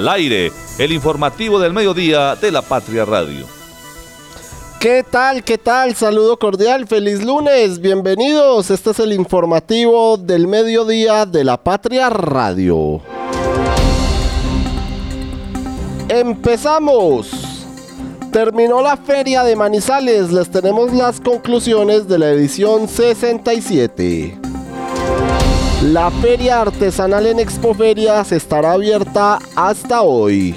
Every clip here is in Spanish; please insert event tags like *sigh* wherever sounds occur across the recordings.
Al aire, el informativo del mediodía de la Patria Radio. ¿Qué tal? ¿Qué tal? Saludo cordial, feliz lunes, bienvenidos. Este es el informativo del mediodía de la Patria Radio. Empezamos. Terminó la feria de Manizales, les tenemos las conclusiones de la edición 67. La feria artesanal en Expoferias estará abierta hasta hoy.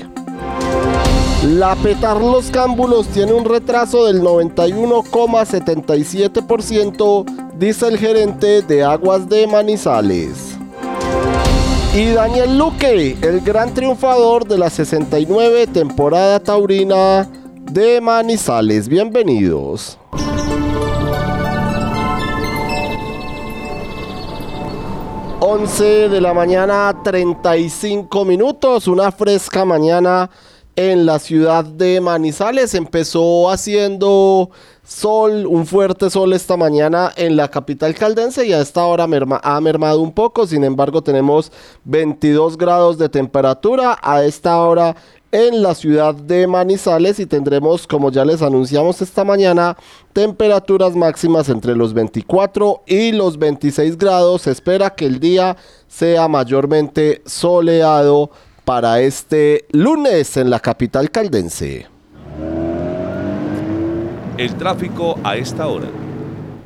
La Petar Los Cámbulos tiene un retraso del 91,77%, dice el gerente de Aguas de Manizales. Y Daniel Luque, el gran triunfador de la 69 temporada taurina de Manizales. Bienvenidos. 11 de la mañana, 35 minutos, una fresca mañana en la ciudad de Manizales. Empezó haciendo sol, un fuerte sol esta mañana en la capital caldense y a esta hora ha mermado un poco. Sin embargo, tenemos 22 grados de temperatura. A esta hora en la ciudad de Manizales y tendremos, como ya les anunciamos esta mañana, temperaturas máximas entre los 24 y los 26 grados. Se espera que el día sea mayormente soleado para este lunes en la capital caldense. El tráfico a esta hora.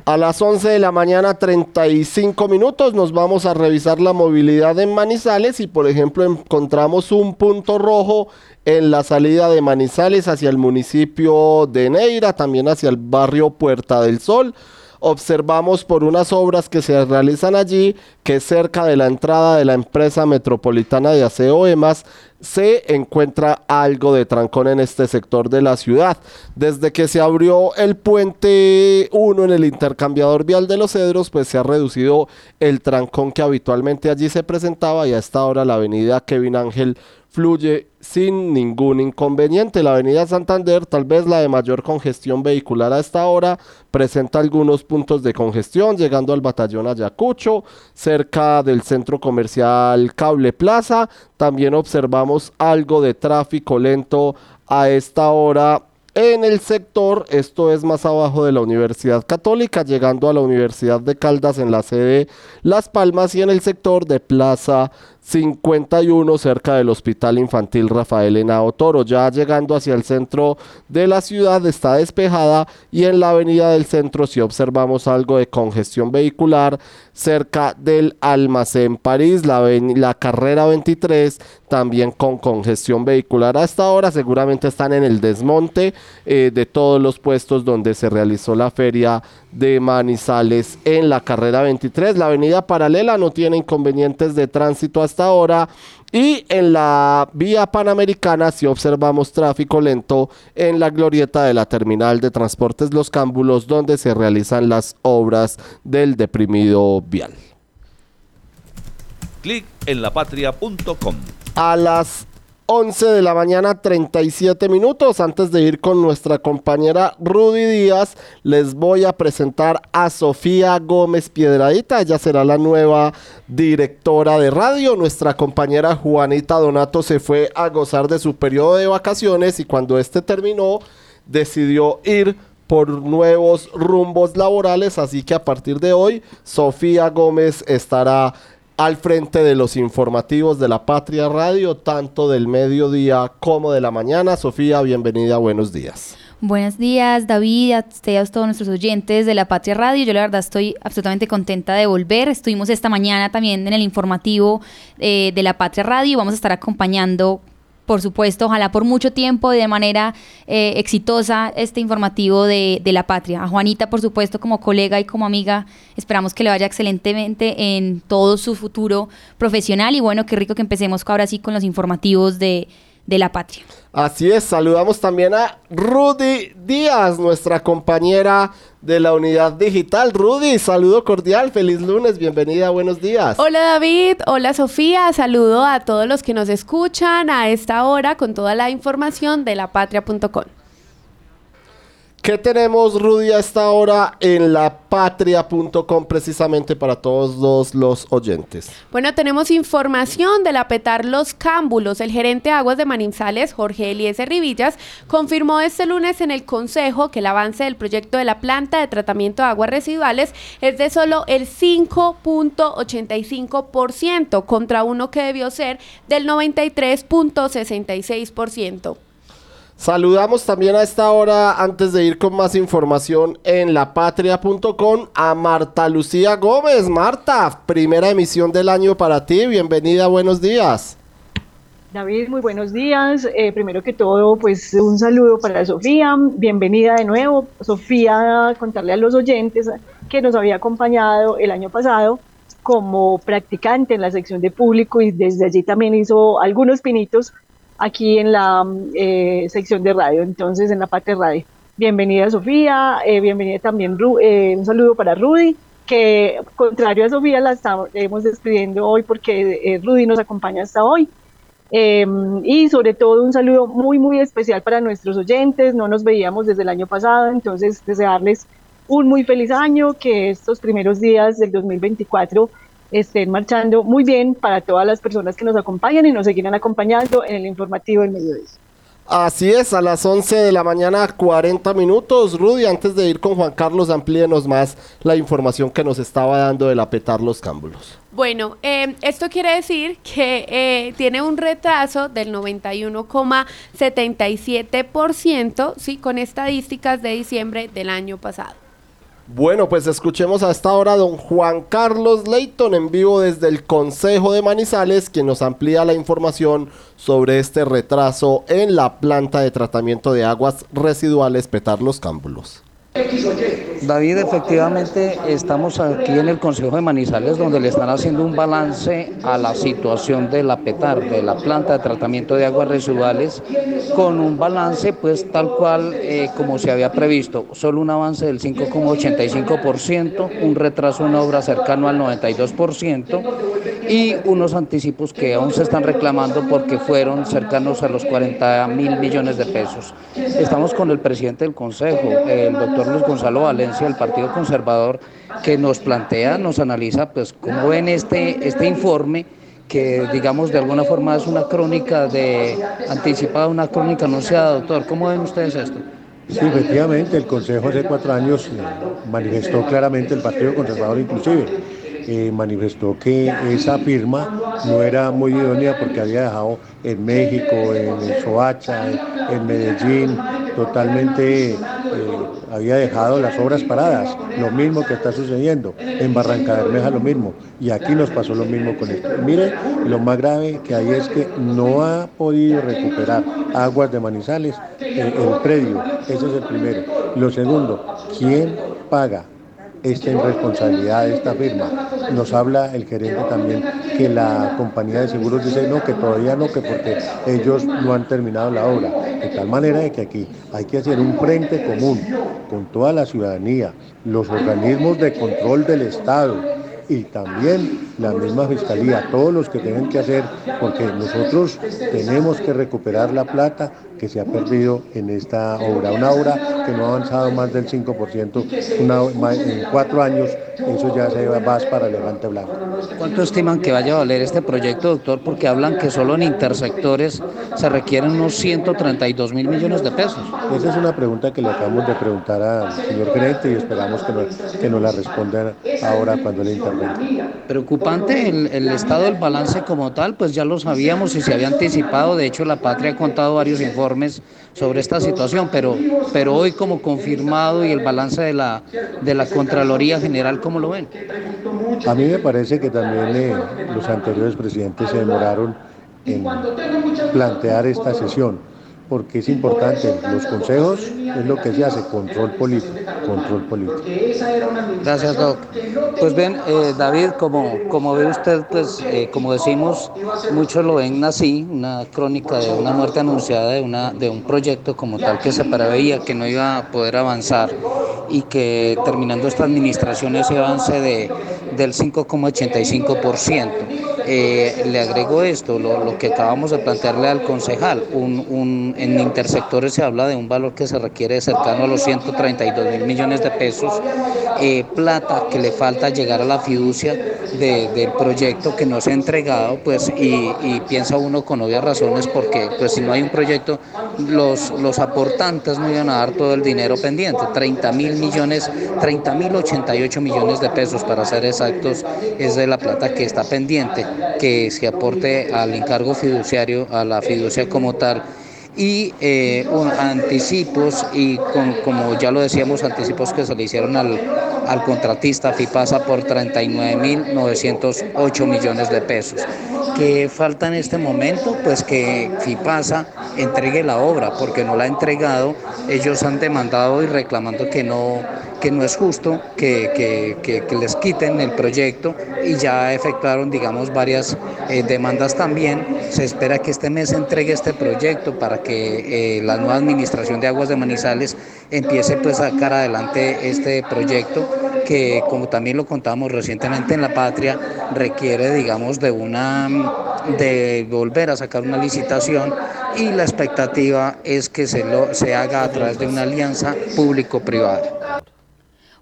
A las 11 de la mañana 35 minutos nos vamos a revisar la movilidad en Manizales y por ejemplo encontramos un punto rojo en la salida de Manizales hacia el municipio de Neira, también hacia el barrio Puerta del Sol. Observamos por unas obras que se realizan allí que cerca de la entrada de la empresa metropolitana de aseo EMAS se encuentra algo de trancón en este sector de la ciudad. Desde que se abrió el puente 1 en el intercambiador vial de los Cedros, pues se ha reducido el trancón que habitualmente allí se presentaba y a esta hora la avenida Kevin Ángel fluye sin ningún inconveniente. La avenida Santander, tal vez la de mayor congestión vehicular a esta hora, presenta algunos puntos de congestión, llegando al batallón Ayacucho, cerca del centro comercial Cable Plaza. También observamos algo de tráfico lento a esta hora en el sector, esto es más abajo de la Universidad Católica, llegando a la Universidad de Caldas en la sede Las Palmas y en el sector de Plaza 51 cerca del Hospital Infantil Rafael Henao Toro. Ya llegando hacia el centro de la ciudad está despejada y en la avenida del centro si observamos algo de congestión vehicular cerca del almacén París, la, la carrera 23 también con congestión vehicular. Hasta ahora seguramente están en el desmonte eh, de todos los puestos donde se realizó la feria de Manizales en la carrera 23. La avenida paralela no tiene inconvenientes de tránsito hasta ahora. Y en la vía panamericana si observamos tráfico lento en la glorieta de la terminal de transportes Los Cámbulos donde se realizan las obras del deprimido vial. Clic en lapatria.com. A las 11 de la mañana 37 minutos. Antes de ir con nuestra compañera Rudy Díaz, les voy a presentar a Sofía Gómez Piedradita. Ella será la nueva directora de radio. Nuestra compañera Juanita Donato se fue a gozar de su periodo de vacaciones y cuando este terminó decidió ir por nuevos rumbos laborales. Así que a partir de hoy, Sofía Gómez estará al frente de los informativos de la Patria Radio, tanto del mediodía como de la mañana. Sofía, bienvenida, buenos días. Buenos días, David, a ustedes, a todos nuestros oyentes de la Patria Radio. Yo la verdad estoy absolutamente contenta de volver. Estuvimos esta mañana también en el informativo eh, de la Patria Radio y vamos a estar acompañando por supuesto, ojalá por mucho tiempo y de manera eh, exitosa este informativo de, de, la patria. A Juanita, por supuesto, como colega y como amiga, esperamos que le vaya excelentemente en todo su futuro profesional y bueno, qué rico que empecemos ahora sí con los informativos de, de la patria. Así es, saludamos también a Rudy Díaz, nuestra compañera de la unidad digital. Rudy, saludo cordial, feliz lunes, bienvenida, buenos días. Hola David, hola Sofía, saludo a todos los que nos escuchan a esta hora con toda la información de lapatria.com. ¿Qué tenemos, Rudy, a esta hora en lapatria.com precisamente para todos los, oyentes? Bueno, tenemos información de la Petar Los Cámbulos. El gerente de Aguas de Manizales, Jorge Eliezer Rivillas, confirmó este lunes en el Consejo que el avance del proyecto de la planta de tratamiento de aguas residuales es de solo el 5.85% contra uno que debió ser del 93.66%. Saludamos también a esta hora, antes de ir con más información en lapatria.com, a Marta Lucía Gómez. Marta, primera emisión del año para ti. Bienvenida, buenos días. David, muy buenos días. Eh, primero que todo, pues un saludo para Sofía. Bienvenida de nuevo. Sofía, contarle a los oyentes que nos había acompañado el año pasado como practicante en la sección de público y desde allí también hizo algunos pinitos aquí en la eh, sección de radio, entonces en la parte de radio. Bienvenida Sofía, eh, bienvenida también, eh, un saludo para Rudy, que contrario a Sofía la estamos despidiendo hoy porque Rudy nos acompaña hasta hoy. Em, y sobre todo un saludo muy, muy especial para nuestros oyentes, no nos veíamos desde el año pasado, entonces desearles un muy feliz año, que estos primeros días del 2024 estén marchando muy bien para todas las personas que nos acompañan y nos seguirán acompañando en el informativo del mediodía. Así es, a las 11 de la mañana, 40 minutos. Rudy, antes de ir con Juan Carlos, amplíenos más la información que nos estaba dando de la petar los cámbulos. Bueno, eh, esto quiere decir que eh, tiene un retraso del 91,77%, ¿sí? con estadísticas de diciembre del año pasado. Bueno, pues escuchemos a esta hora don Juan Carlos Leighton en vivo desde el Consejo de Manizales, quien nos amplía la información sobre este retraso en la planta de tratamiento de aguas residuales Petar Los Cámbulos. David, efectivamente estamos aquí en el Consejo de Manizales donde le están haciendo un balance a la situación de la PETAR, de la planta de tratamiento de aguas residuales, con un balance pues tal cual eh, como se había previsto, solo un avance del 5,85%, un retraso en obra cercano al 92% y unos anticipos que aún se están reclamando porque fueron cercanos a los 40 mil millones de pesos. Estamos con el presidente del Consejo, el doctor Luis Gonzalo Valencia, del Partido Conservador, que nos plantea, nos analiza, pues, cómo ven este, este informe que digamos de alguna forma es una crónica de anticipada, una crónica anunciada, doctor. ¿Cómo ven ustedes esto? Sí, efectivamente, el Consejo hace cuatro años manifestó claramente el Partido Conservador inclusive eh, manifestó que esa firma no era muy idónea porque había dejado en México, en Soacha, en Medellín, totalmente eh, había dejado las obras paradas, lo mismo que está sucediendo, en Barranca Bermeja lo mismo, y aquí nos pasó lo mismo con esto. Mire, lo más grave que hay es que no ha podido recuperar aguas de Manizales eh, el predio, ese es el primero. Lo segundo, ¿quién paga? Esta irresponsabilidad de esta firma. Nos habla el gerente también que la compañía de seguros dice no, que todavía no, que porque ellos no han terminado la obra. De tal manera de que aquí hay que hacer un frente común con toda la ciudadanía, los organismos de control del Estado, y también la misma fiscalía, todos los que tienen que hacer, porque nosotros tenemos que recuperar la plata que se ha perdido en esta obra. Una obra que no ha avanzado más del 5%, una, en cuatro años eso ya se va más para Levante Blanco. ¿Cuánto estiman que vaya a valer este proyecto, doctor? Porque hablan que solo en intersectores se requieren unos 132 mil millones de pesos. Esa es una pregunta que le acabamos de preguntar al señor gerente y esperamos que nos, que nos la respondan ahora cuando le intervenga. Preocupante el, el estado del balance como tal, pues ya lo sabíamos y se había anticipado. De hecho, la Patria ha contado varios informes sobre esta situación, pero, pero hoy como confirmado y el balance de la, de la Contraloría General, ¿cómo lo ven? A mí me parece que también eh, los anteriores presidentes se demoraron en plantear esta sesión porque es importante. Los consejos es lo que se hace, control político, control político. Gracias, Doc. Pues bien, eh, David, como, como ve usted, pues eh, como decimos, muchos lo ven así, una crónica de una muerte anunciada de, una, de un proyecto como tal que se preveía que no iba a poder avanzar y que terminando esta administración ese avance de, del 5,85%. Eh, le agrego esto, lo, que acabamos de plantearle al concejal, un, en intersectores se habla de un valor que se requiere cercano a los 132 mil millones de pesos, eh, plata que le falta llegar a la fiducia del proyecto que no se ha entregado, pues y, piensa uno con obvias razones porque pues si no hay un proyecto, los, los aportantes no iban a dar todo el dinero pendiente, 30 mil millones, 30 mil 88 millones de pesos para ser exactos, es de la plata que está pendiente, que se aporte al encargo fiduciario, a la fiducia como tal y eh, anticipos y como ya lo decíamos, anticipos que se le hicieron al, al contratista FIPASA por 39.908 millones de pesos. ¿Qué falta en este momento? Pues que FIPASA entregue la obra, porque no la ha entregado. Ellos han demandado y reclamando que no, que no es justo que, que, que, les quiten el proyecto y ya efectuaron, digamos, varias eh, demandas también. Se espera que este mes entregue este proyecto para que eh, la nueva administración de aguas de Manizales empiece pues a sacar adelante este proyecto que como también lo contamos recientemente en La Patria requiere digamos de una de volver a sacar una licitación y la expectativa es que se lo se haga a través de una alianza público-privada.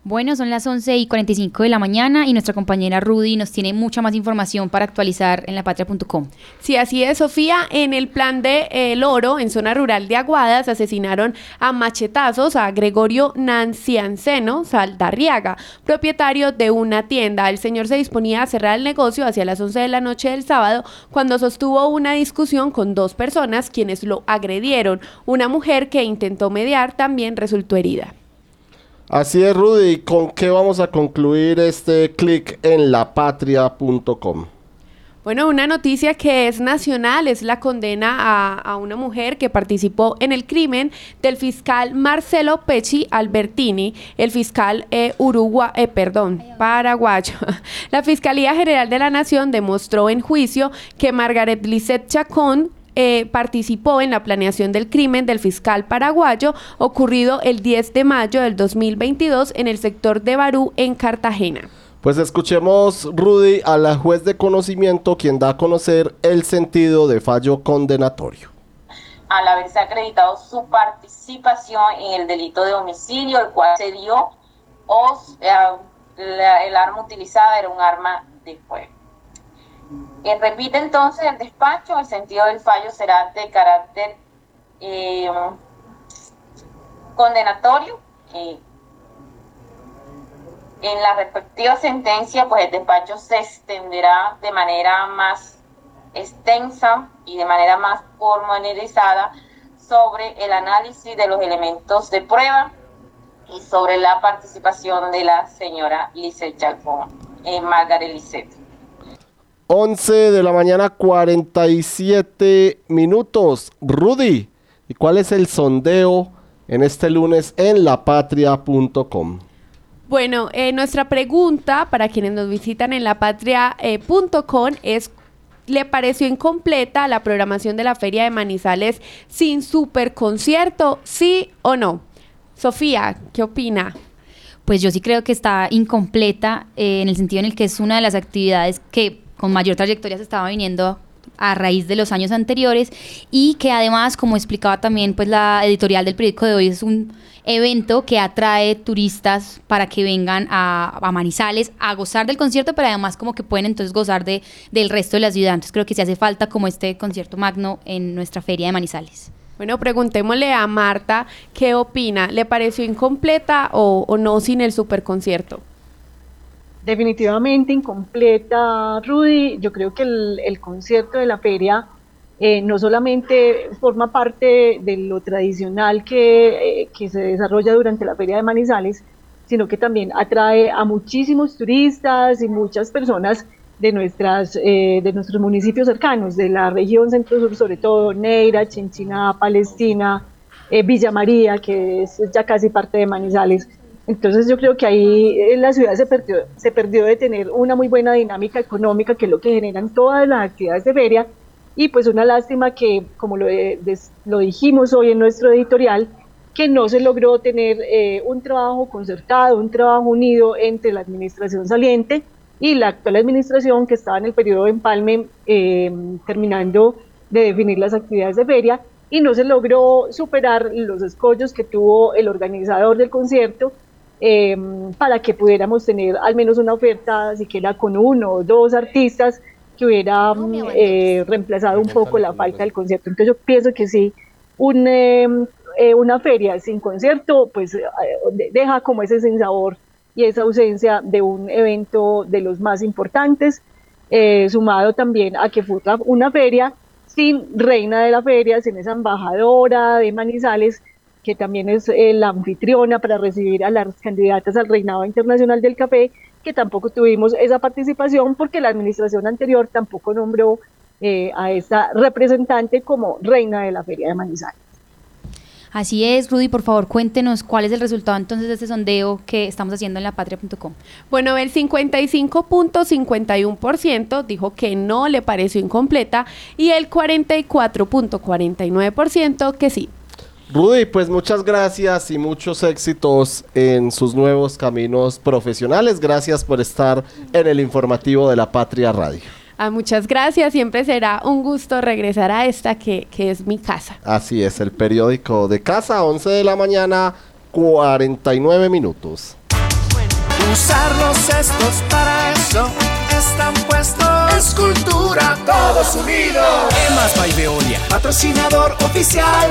Bueno, son las 11 y 45 de la mañana y nuestra compañera Rudy nos tiene mucha más información para actualizar en lapatria.com. Sí, así es, Sofía. En el plan de El Oro, en zona rural de Aguadas, asesinaron a machetazos a Gregorio Nancianceno Saldarriaga, propietario de una tienda. El señor se disponía a cerrar el negocio hacia las 11 de la noche del sábado cuando sostuvo una discusión con dos personas quienes lo agredieron. Una mujer que intentó mediar también resultó herida. Así es, Rudy. ¿Con qué vamos a concluir este clic en lapatria.com? Bueno, una noticia que es nacional es la condena a, una mujer que participó en el crimen del fiscal Marcelo Pecci Albertini, el fiscal eh, eh, perdón, paraguayo. *laughs* La Fiscalía General de la Nación demostró en juicio que Margaret Lisset Chacón eh, participó en la planeación del crimen del fiscal paraguayo ocurrido el 10 de mayo del 2022 en el sector de Barú, en Cartagena. Pues escuchemos, Rudy, a la juez de conocimiento, quien da a conocer el sentido de fallo condenatorio. Al haberse acreditado su participación en el delito de homicidio, el cual se dio, o eh, el arma utilizada era un arma de fuego. Eh, repite entonces el despacho, el sentido del fallo será de carácter eh, condenatorio. Eh, en la respectiva sentencia, pues el despacho se extenderá de manera más extensa y de manera más formalizada sobre el análisis de los elementos de prueba y sobre la participación de la señora Lisette Chacón, eh, Margaret Lisette. 11 de la mañana 47 minutos. Rudy, ¿y cuál es el sondeo en este lunes en lapatria.com? Bueno, eh, nuestra pregunta para quienes nos visitan en lapatria.com es ¿Le pareció incompleta la programación de la Feria de Manizales sin super concierto? ¿Sí o no? Sofía, ¿qué opina? Pues yo sí creo que está incompleta eh, en el sentido en el que es una de las actividades que con mayor trayectoria se estaba viniendo a raíz de los años anteriores y que además, como explicaba también pues la editorial del periódico de hoy, es un evento que atrae turistas para que vengan a, Manizales a gozar del concierto, pero además como que pueden entonces gozar de, del resto de la ciudad. Entonces creo que se hace falta como este concierto magno en nuestra feria de Manizales. Bueno, preguntémosle a Marta qué opina. ¿Le pareció incompleta o, o no sin el superconcierto? Definitivamente incompleta, Rudy. Yo creo que el, concierto de la feria eh, no solamente forma parte de lo tradicional eh, que, se desarrolla durante la feria de Manizales, sino que también atrae a muchísimos turistas y muchas personas de, nuestras, eh, de nuestros municipios cercanos, de la región centro-sur, sobre todo Neira, Chinchina, Palestina, Villa María, que es ya casi parte de Manizales. Entonces yo creo que ahí en la ciudad se perdió, se perdió de tener una muy buena dinámica económica, que es lo que generan todas las actividades de feria, y pues una lástima que, como lo, lo dijimos hoy en nuestro editorial, que no se logró tener eh, un trabajo concertado, un trabajo unido entre la administración saliente y la actual administración que estaba en el periodo de empalme eh, terminando de definir las actividades de feria. Y no se logró superar los escollos que tuvo el organizador del concierto eh, para que pudiéramos tener al menos una oferta, siquiera con uno o dos artistas que hubiera eh, reemplazado un poco la falta del concierto. Entonces yo pienso que sí, un, una feria sin concierto pues deja como ese sinsabor y esa ausencia de un evento de los más importantes, eh, sumado también a que fue una feria sin reina de la feria, sin esa embajadora de Manizales, que también es eh, la anfitriona para recibir a las candidatas al reinado internacional del café, que tampoco tuvimos esa participación porque la administración anterior tampoco nombró eh, a esta representante como reina de la feria de Manizales. Así es, Rudy, por favor, cuéntenos cuál es el resultado entonces de este sondeo que estamos haciendo en lapatria.com. Bueno, el 55.51% dijo que no le pareció incompleta y el 44.49% que sí. Rudy, pues muchas gracias y muchos éxitos en sus nuevos caminos profesionales. Gracias por estar en el informativo de la Patria Radio. Ah, muchas gracias, siempre será un gusto regresar a esta que, que es mi casa. Así es, el periódico de casa, 11 de la mañana, 49 minutos. Usar los cestos para eso están puestos. Escultura, todos unidos. Emas by Veolia, patrocinador oficial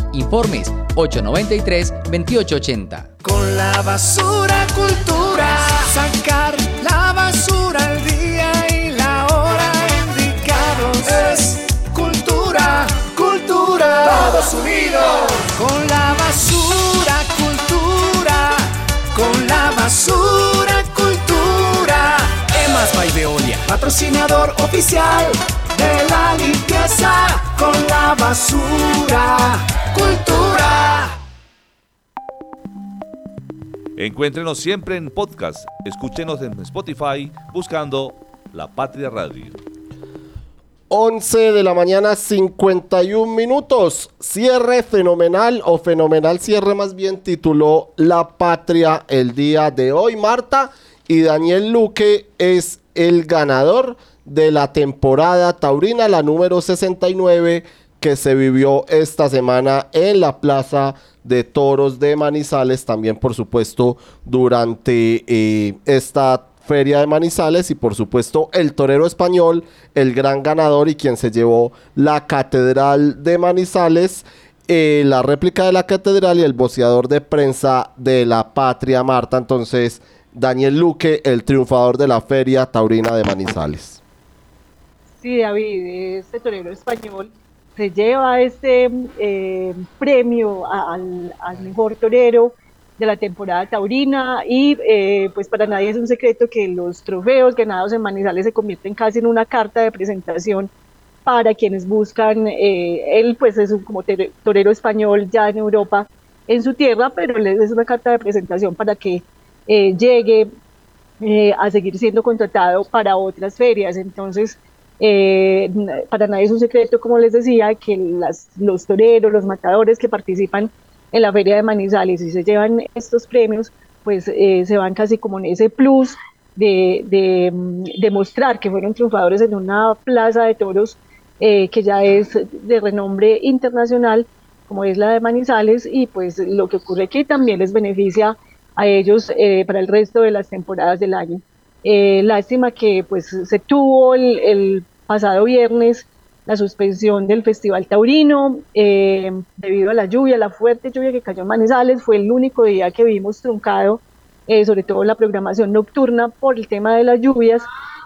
Informes 893-2880. Con la basura cultura, sacar la basura al día Todos Unidos. Con la basura cultura, con la basura cultura. Emas by Veolia, patrocinador oficial de la limpieza con la basura cultura. Encuéntrenos siempre en podcast. Escúchenos en Spotify buscando La Patria Radio. 11 de la mañana, 51 minutos. Cierre fenomenal o fenomenal cierre más bien tituló La Patria el día de hoy, Marta. Y Daniel Luque es el ganador de la temporada taurina, la número 69 que se vivió esta semana en la Plaza de Toros de Manizales, también por supuesto durante eh, esta Feria de Manizales y por supuesto el torero español, el gran ganador y quien se llevó la Catedral de Manizales, eh, la réplica de la Catedral y el boceador de prensa de la Patria Marta. Entonces, Daniel Luque, el triunfador de la Feria Taurina de Manizales. Sí, David, este torero español se lleva este eh, premio al, al mejor torero de la temporada taurina y eh, pues para nadie es un secreto que los trofeos ganados en Manizales se convierten casi en una carta de presentación para quienes buscan, eh, él pues es un como torero español ya en Europa, en su tierra, pero es una carta de presentación para que eh, llegue a seguir siendo contratado para otras ferias. Entonces, para nadie es un secreto, como les decía, que las, los toreros, los matadores que participan en la feria de Manizales y se llevan estos premios, pues eh, se van casi como en ese plus de, de, mostrar que fueron triunfadores en una plaza de toros eh, que ya es de renombre internacional, como es la de Manizales, y pues lo que ocurre aquí también les beneficia a ellos eh, para el resto de las temporadas del año. lástima que pues se tuvo el pasado viernes la suspensión del Festival Taurino eh, debido a la lluvia, la fuerte lluvia que cayó en Manizales, fue el único día que vimos truncado, eh, sobre todo la programación nocturna por el tema de las lluvias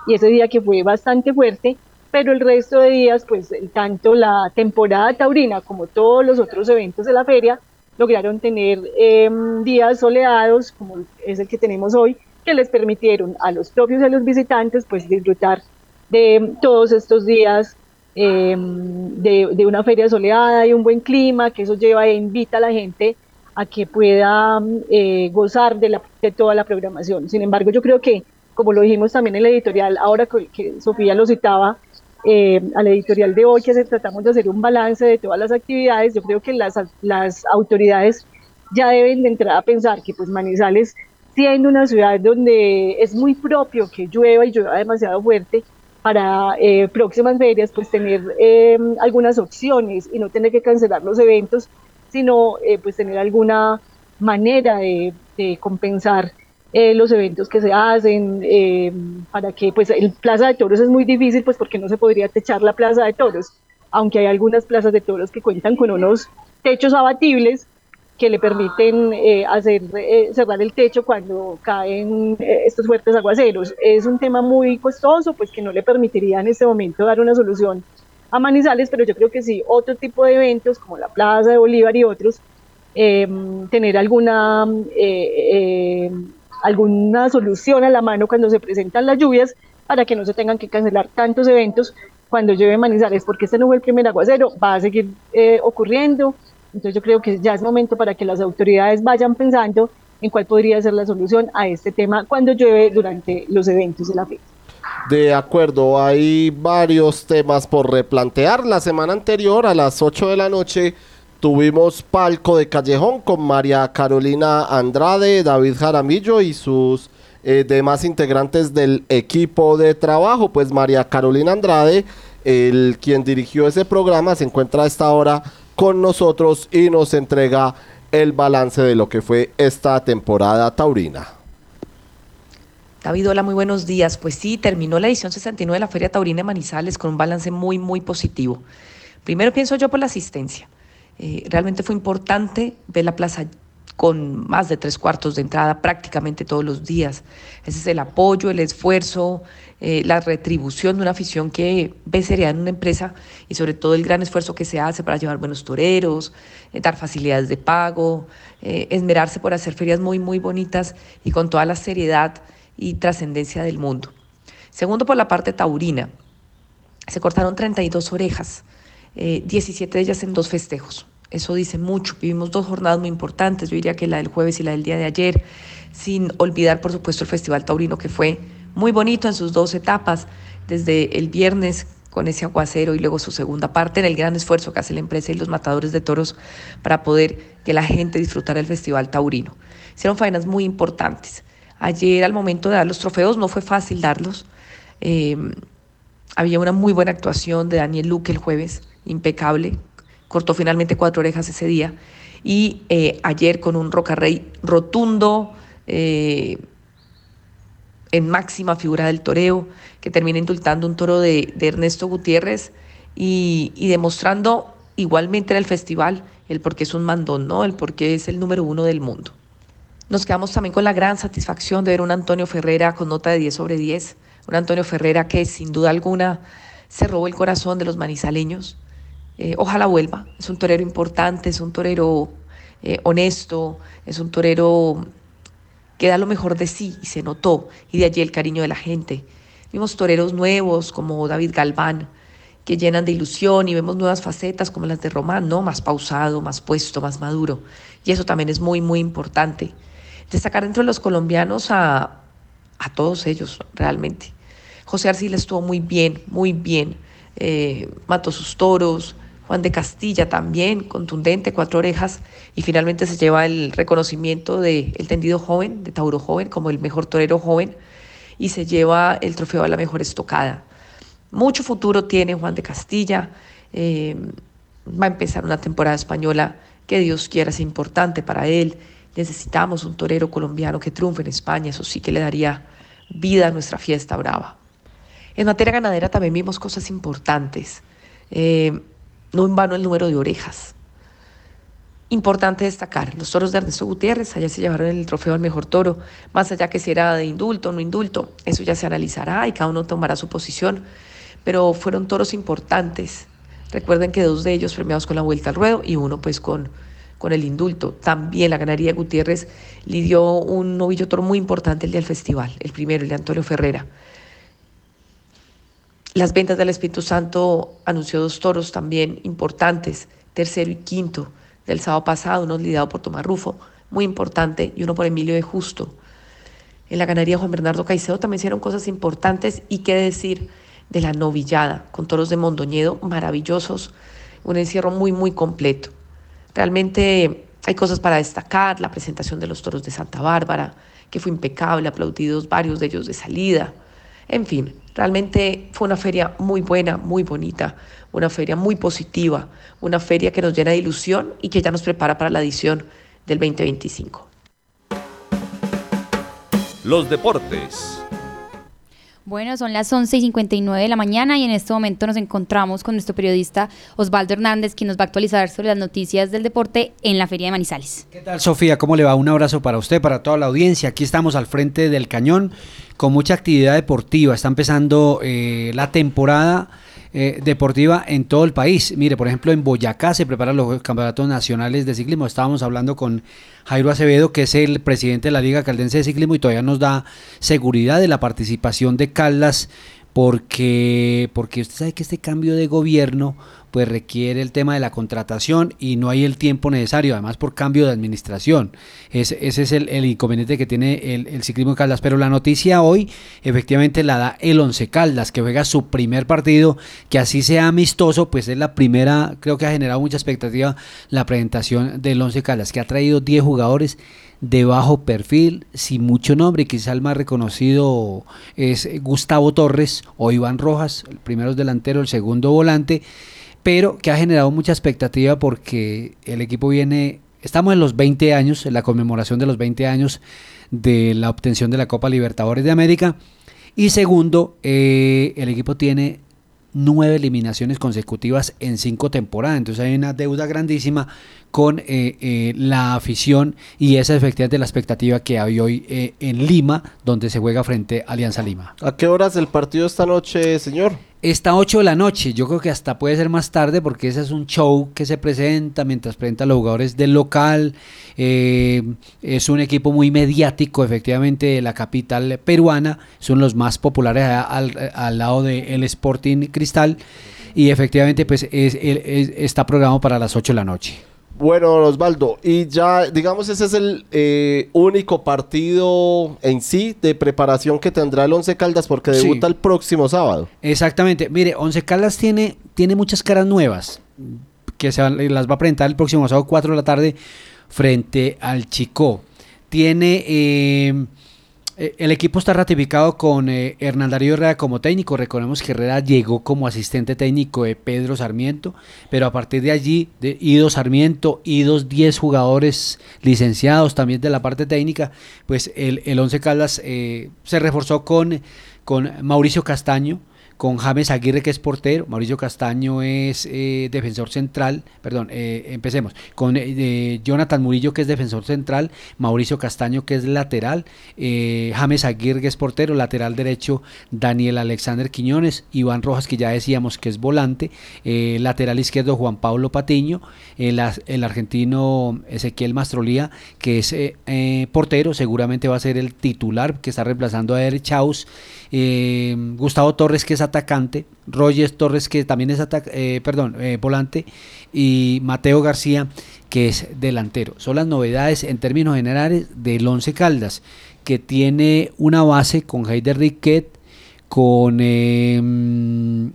y ese día que fue bastante fuerte, pero el resto de días, pues tanto la temporada taurina como todos los otros eventos de la feria lograron tener em, días soleados, como es el que tenemos hoy, que les permitieron a los propios y a los visitantes pues disfrutar de todos estos días em, de, una feria soleada y un buen clima, que eso lleva e invita a la gente a que pueda eh, gozar de, la, de toda la programación. Sin embargo, yo creo que, como lo dijimos también en la editorial, ahora que, Sofía lo citaba, eh, a la editorial de hoy, que tratamos de hacer un balance de todas las actividades, yo creo que las, las autoridades ya deben de entrar a pensar que pues Manizales, siendo una ciudad donde es muy propio que llueva y llueva demasiado fuerte, para eh, próximas ferias, pues tener eh, algunas opciones y no tener que cancelar los eventos, sino eh, pues tener alguna manera de, compensar los eventos que se hacen, para que pues el Plaza de Toros es muy difícil, pues porque no se podría techar la Plaza de Toros, aunque hay algunas plazas de toros que cuentan con unos techos abatibles, que le permiten eh, hacer eh, cerrar el techo cuando caen eh, estos fuertes aguaceros. Es un tema muy costoso, pues que no le permitiría en este momento dar una solución a Manizales, pero yo creo que sí, otro tipo de eventos como la Plaza de Bolívar y otros, em, tener alguna, alguna solución a la mano cuando se presentan las lluvias para que no se tengan que cancelar tantos eventos cuando llueve Manizales, porque este no fue el primer aguacero, va a seguir ocurriendo entonces yo creo que ya es momento para que las autoridades vayan pensando en cuál podría ser la solución a este tema cuando llueve durante los eventos de la fecha. De acuerdo, hay varios temas por replantear. La semana anterior, a las 8 de la noche, tuvimos palco de callejón con María Carolina Andrade, David Jaramillo y sus eh, demás integrantes del equipo de trabajo. Pues María Carolina Andrade, el quien dirigió ese programa, se encuentra a esta hora con nosotros y nos entrega el balance de lo que fue esta temporada taurina. David, hola, muy buenos días. Pues sí, terminó la edición 69 de la Feria Taurina de Manizales con un balance muy, muy positivo. Primero pienso yo por la asistencia. Eh, realmente fue importante ver la plaza con más de tres cuartos de entrada prácticamente todos los días. Ese es el apoyo, el esfuerzo, eh, la retribución de una afición que ve seriedad en una empresa y sobre todo el gran esfuerzo que se hace para llevar buenos toreros, eh, dar facilidades de pago, eh, esmerarse por hacer ferias muy, muy bonitas y con toda la seriedad y trascendencia del mundo. Segundo, por la parte taurina. Se cortaron 32 orejas, 17 de ellas en dos festejos. Eso dice mucho. Vivimos dos jornadas muy importantes, yo diría que la del jueves y la del día de ayer, sin olvidar, por supuesto, el Festival Taurino, que fue muy bonito en sus dos etapas, desde el viernes con ese aguacero y luego su segunda parte, en el gran esfuerzo que hace la empresa y los matadores de toros para poder que la gente disfrutara el Festival Taurino. Hicieron faenas muy importantes. Ayer, al momento de dar los trofeos, no fue fácil darlos. Eh, había una muy buena actuación de Daniel Luque el jueves, impecable, cortó finalmente cuatro orejas ese día. Y eh, ayer con un Rocarrey rotundo, eh, en máxima figura del toreo, que termina indultando un toro de, Ernesto Gutiérrez y, demostrando igualmente en el festival el por qué es un mandón, ¿no? El por qué es el número uno del mundo. Nos quedamos también con la gran satisfacción de ver un Antonio Ferrera con nota de 10 sobre 10, un Antonio Ferrera que sin duda alguna se robó el corazón de los manizaleños, eh, ojalá vuelva. Es un torero importante, es un torero eh, honesto, es un torero que da lo mejor de sí y se notó, y de allí el cariño de la gente. Vimos toreros nuevos como David Galván, que llenan de ilusión y vemos nuevas facetas como las de Román, ¿no? Más pausado, más puesto, más maduro. Y eso también es muy, muy importante. Destacar entre los colombianos a, a todos ellos, realmente. José Arcila estuvo muy bien, muy bien. Eh, mató sus toros, Juan de Castilla también, contundente, cuatro orejas, y finalmente se lleva el reconocimiento del tendido joven, de Tauro Joven, como el mejor torero joven, y se lleva el trofeo a la mejor estocada. Mucho futuro tiene Juan de Castilla, eh, va a empezar una temporada española que Dios quiera sea importante para él. Necesitamos un torero colombiano que triunfe en España, eso sí que le daría vida a nuestra fiesta brava. En materia ganadera también vimos cosas importantes. Eh, no en vano el número de orejas. Importante destacar, los toros de Ernesto Gutiérrez, allá se llevaron el trofeo al mejor toro, más allá que si era de indulto o no indulto, eso ya se analizará y cada uno tomará su posición, pero fueron toros importantes. Recuerden que dos de ellos premiados con la vuelta al ruedo y uno pues con, con el indulto. También la ganaría Gutiérrez le dio un novillo toro muy importante el día del festival, el primero, el de Antonio Ferrera. Las ventas del Espíritu Santo anunció dos toros también importantes, tercero y quinto del sábado pasado, uno liderado por Tomás Rufo, muy importante, y uno por Emilio de Justo. En la ganadería Juan Bernardo Caicedo también hicieron cosas importantes y qué decir de la novillada, con toros de Mondoñedo maravillosos, un encierro muy, muy completo. Realmente hay cosas para destacar, la presentación de los toros de Santa Bárbara, que fue impecable, aplaudidos varios de ellos de salida. En fin, realmente fue una feria muy buena, muy bonita, una feria muy positiva, una feria que nos llena de ilusión y que ya nos prepara para la edición del 2025. Los deportes. Bueno, son las 11 y 59 de la mañana y en este momento nos encontramos con nuestro periodista Osvaldo Hernández, quien nos va a actualizar sobre las noticias del deporte en la Feria de Manizales. ¿Qué tal, Sofía? ¿Cómo le va? Un abrazo para usted, para toda la audiencia. Aquí estamos al frente del cañón con mucha actividad deportiva. Está empezando eh, la temporada eh, deportiva en todo el país. Mire, por ejemplo, en Boyacá se preparan los campeonatos nacionales de ciclismo. Estábamos hablando con Jairo Acevedo, que es el presidente de la Liga Caldense de Ciclismo y todavía nos da seguridad de la participación de Caldas porque, porque usted sabe que este cambio de gobierno pues requiere el tema de la contratación y no hay el tiempo necesario, además por cambio de administración. ese es el, inconveniente que tiene el, ciclismo de Caldas. Pero la noticia hoy efectivamente la da el Once Caldas, que juega su primer partido, que así sea amistoso, pues es la primera, creo que ha generado mucha expectativa la presentación del Once Caldas, que ha traído 10 jugadores de bajo perfil, sin mucho nombre, quizá el más reconocido es Gustavo Torres o Iván Rojas, el primero es delantero, el segundo volante, pero que ha generado mucha expectativa porque el equipo viene, estamos en los 20 años, en la conmemoración de los 20 años de la obtención de la Copa Libertadores de América. Y segundo, eh, el equipo tiene nueve eliminaciones consecutivas en cinco temporadas. Entonces hay una deuda grandísima con eh, eh, la afición y esa es efectivamente la expectativa que hay hoy en Lima, donde se juega frente a Alianza Lima. ¿A qué horas el partido esta noche, señor? Está 8 de la noche, yo creo que hasta puede ser más tarde porque ese es un show que se presenta mientras presenta a los jugadores del local. Eh, es un equipo muy mediático, efectivamente, de la capital peruana. Son los más populares al, lado del Sporting Cristal. Y efectivamente, pues está programado para las 8 de la noche. Bueno, Osvaldo, y ya, digamos, ese es el eh, único partido en sí de preparación que tendrá el Once Caldas porque debuta el próximo sábado. Exactamente. Mire, Once Caldas tiene, tiene muchas caras nuevas que se las va a presentar el próximo sábado 4 de la tarde frente al Chico. Tiene eh, eh, el equipo está ratificado con eh, Hernán Darío Herrera como técnico. Recordemos que Herrera llegó como asistente técnico de Pedro Sarmiento, pero a partir de allí, de Ido Sarmiento, Idos 10 jugadores licenciados también de la parte técnica, pues el, el Once Caldas eh, se reforzó con, con Mauricio Castaño con James Aguirre que es portero, Mauricio Castaño es eh, defensor central, perdón, eh, empecemos, con eh, Jonathan Murillo que es defensor central, Mauricio Castaño que es lateral, James Aguirre que es portero, lateral derecho Daniel Alexander Quiñones, Iván Rojas que ya decíamos que es volante, lateral izquierdo Juan Pablo Patiño, el, el argentino Ezequiel Mastrolía que es portero, seguramente va a ser el titular que está reemplazando a Eric Chaus, Gustavo Torres que es atacante, Rogers Torres, que también es eh, perdón, eh, volante, y Mateo García, que es delantero. Son las novedades en términos generales del Once Caldas, que tiene una base con Heider Riquet, con... Em,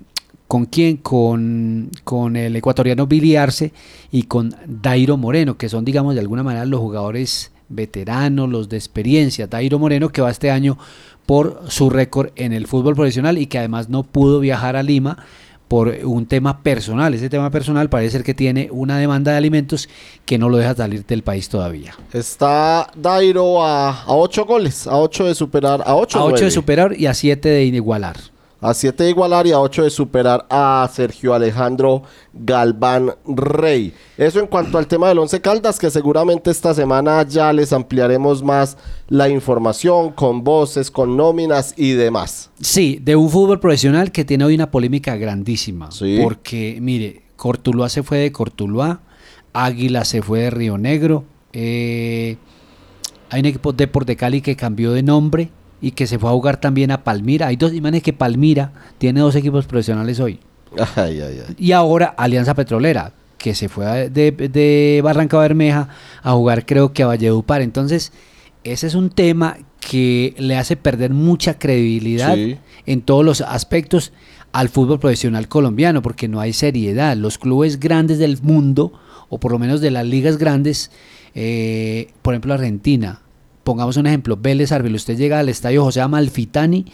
¿Con quién? Con, con, el ecuatoriano Billy Arce y con Dairo Moreno, que son, digamos, de alguna manera los jugadores veteranos, los de experiencia. Dairo Moreno, que va este año por su récord en el fútbol profesional y que además no pudo viajar a Lima por un tema personal. Ese tema personal parece ser que tiene una demanda de alimentos que no lo deja salir del país todavía. Está Dairo a, ocho goles, a ocho de superar, a ocho, a ocho de superar y a siete de igualar a 7 de igualar y a 8 de superar a Sergio Alejandro Galván Rey. Eso en cuanto al tema del Once Caldas, que seguramente esta semana ya les ampliaremos más la información con voces, con nóminas y demás. Sí, de un fútbol profesional que tiene hoy una polémica grandísima. Porque, mire, Cortuluá se fue de Cortuluá, Águila se fue de Río Negro, eh, hay un equipo Deport de Cali que cambió de nombre y que se fue a jugar también a Palmira. Hay dos imágenes que Palmira tiene dos equipos profesionales hoy. Ay, ay, ay. Y ahora Alianza Petrolera, que se fue de, de Barranca Bermeja a jugar creo que a Valledupar. Entonces, ese es un tema que le hace perder mucha credibilidad Sí. en todos los aspectos al fútbol profesional colombiano, porque no hay seriedad. Los clubes grandes del mundo, o por lo menos de las ligas grandes, eh, por ejemplo Argentina, pongamos un ejemplo, Vélez Arbil, usted llega al estadio José Amalfitani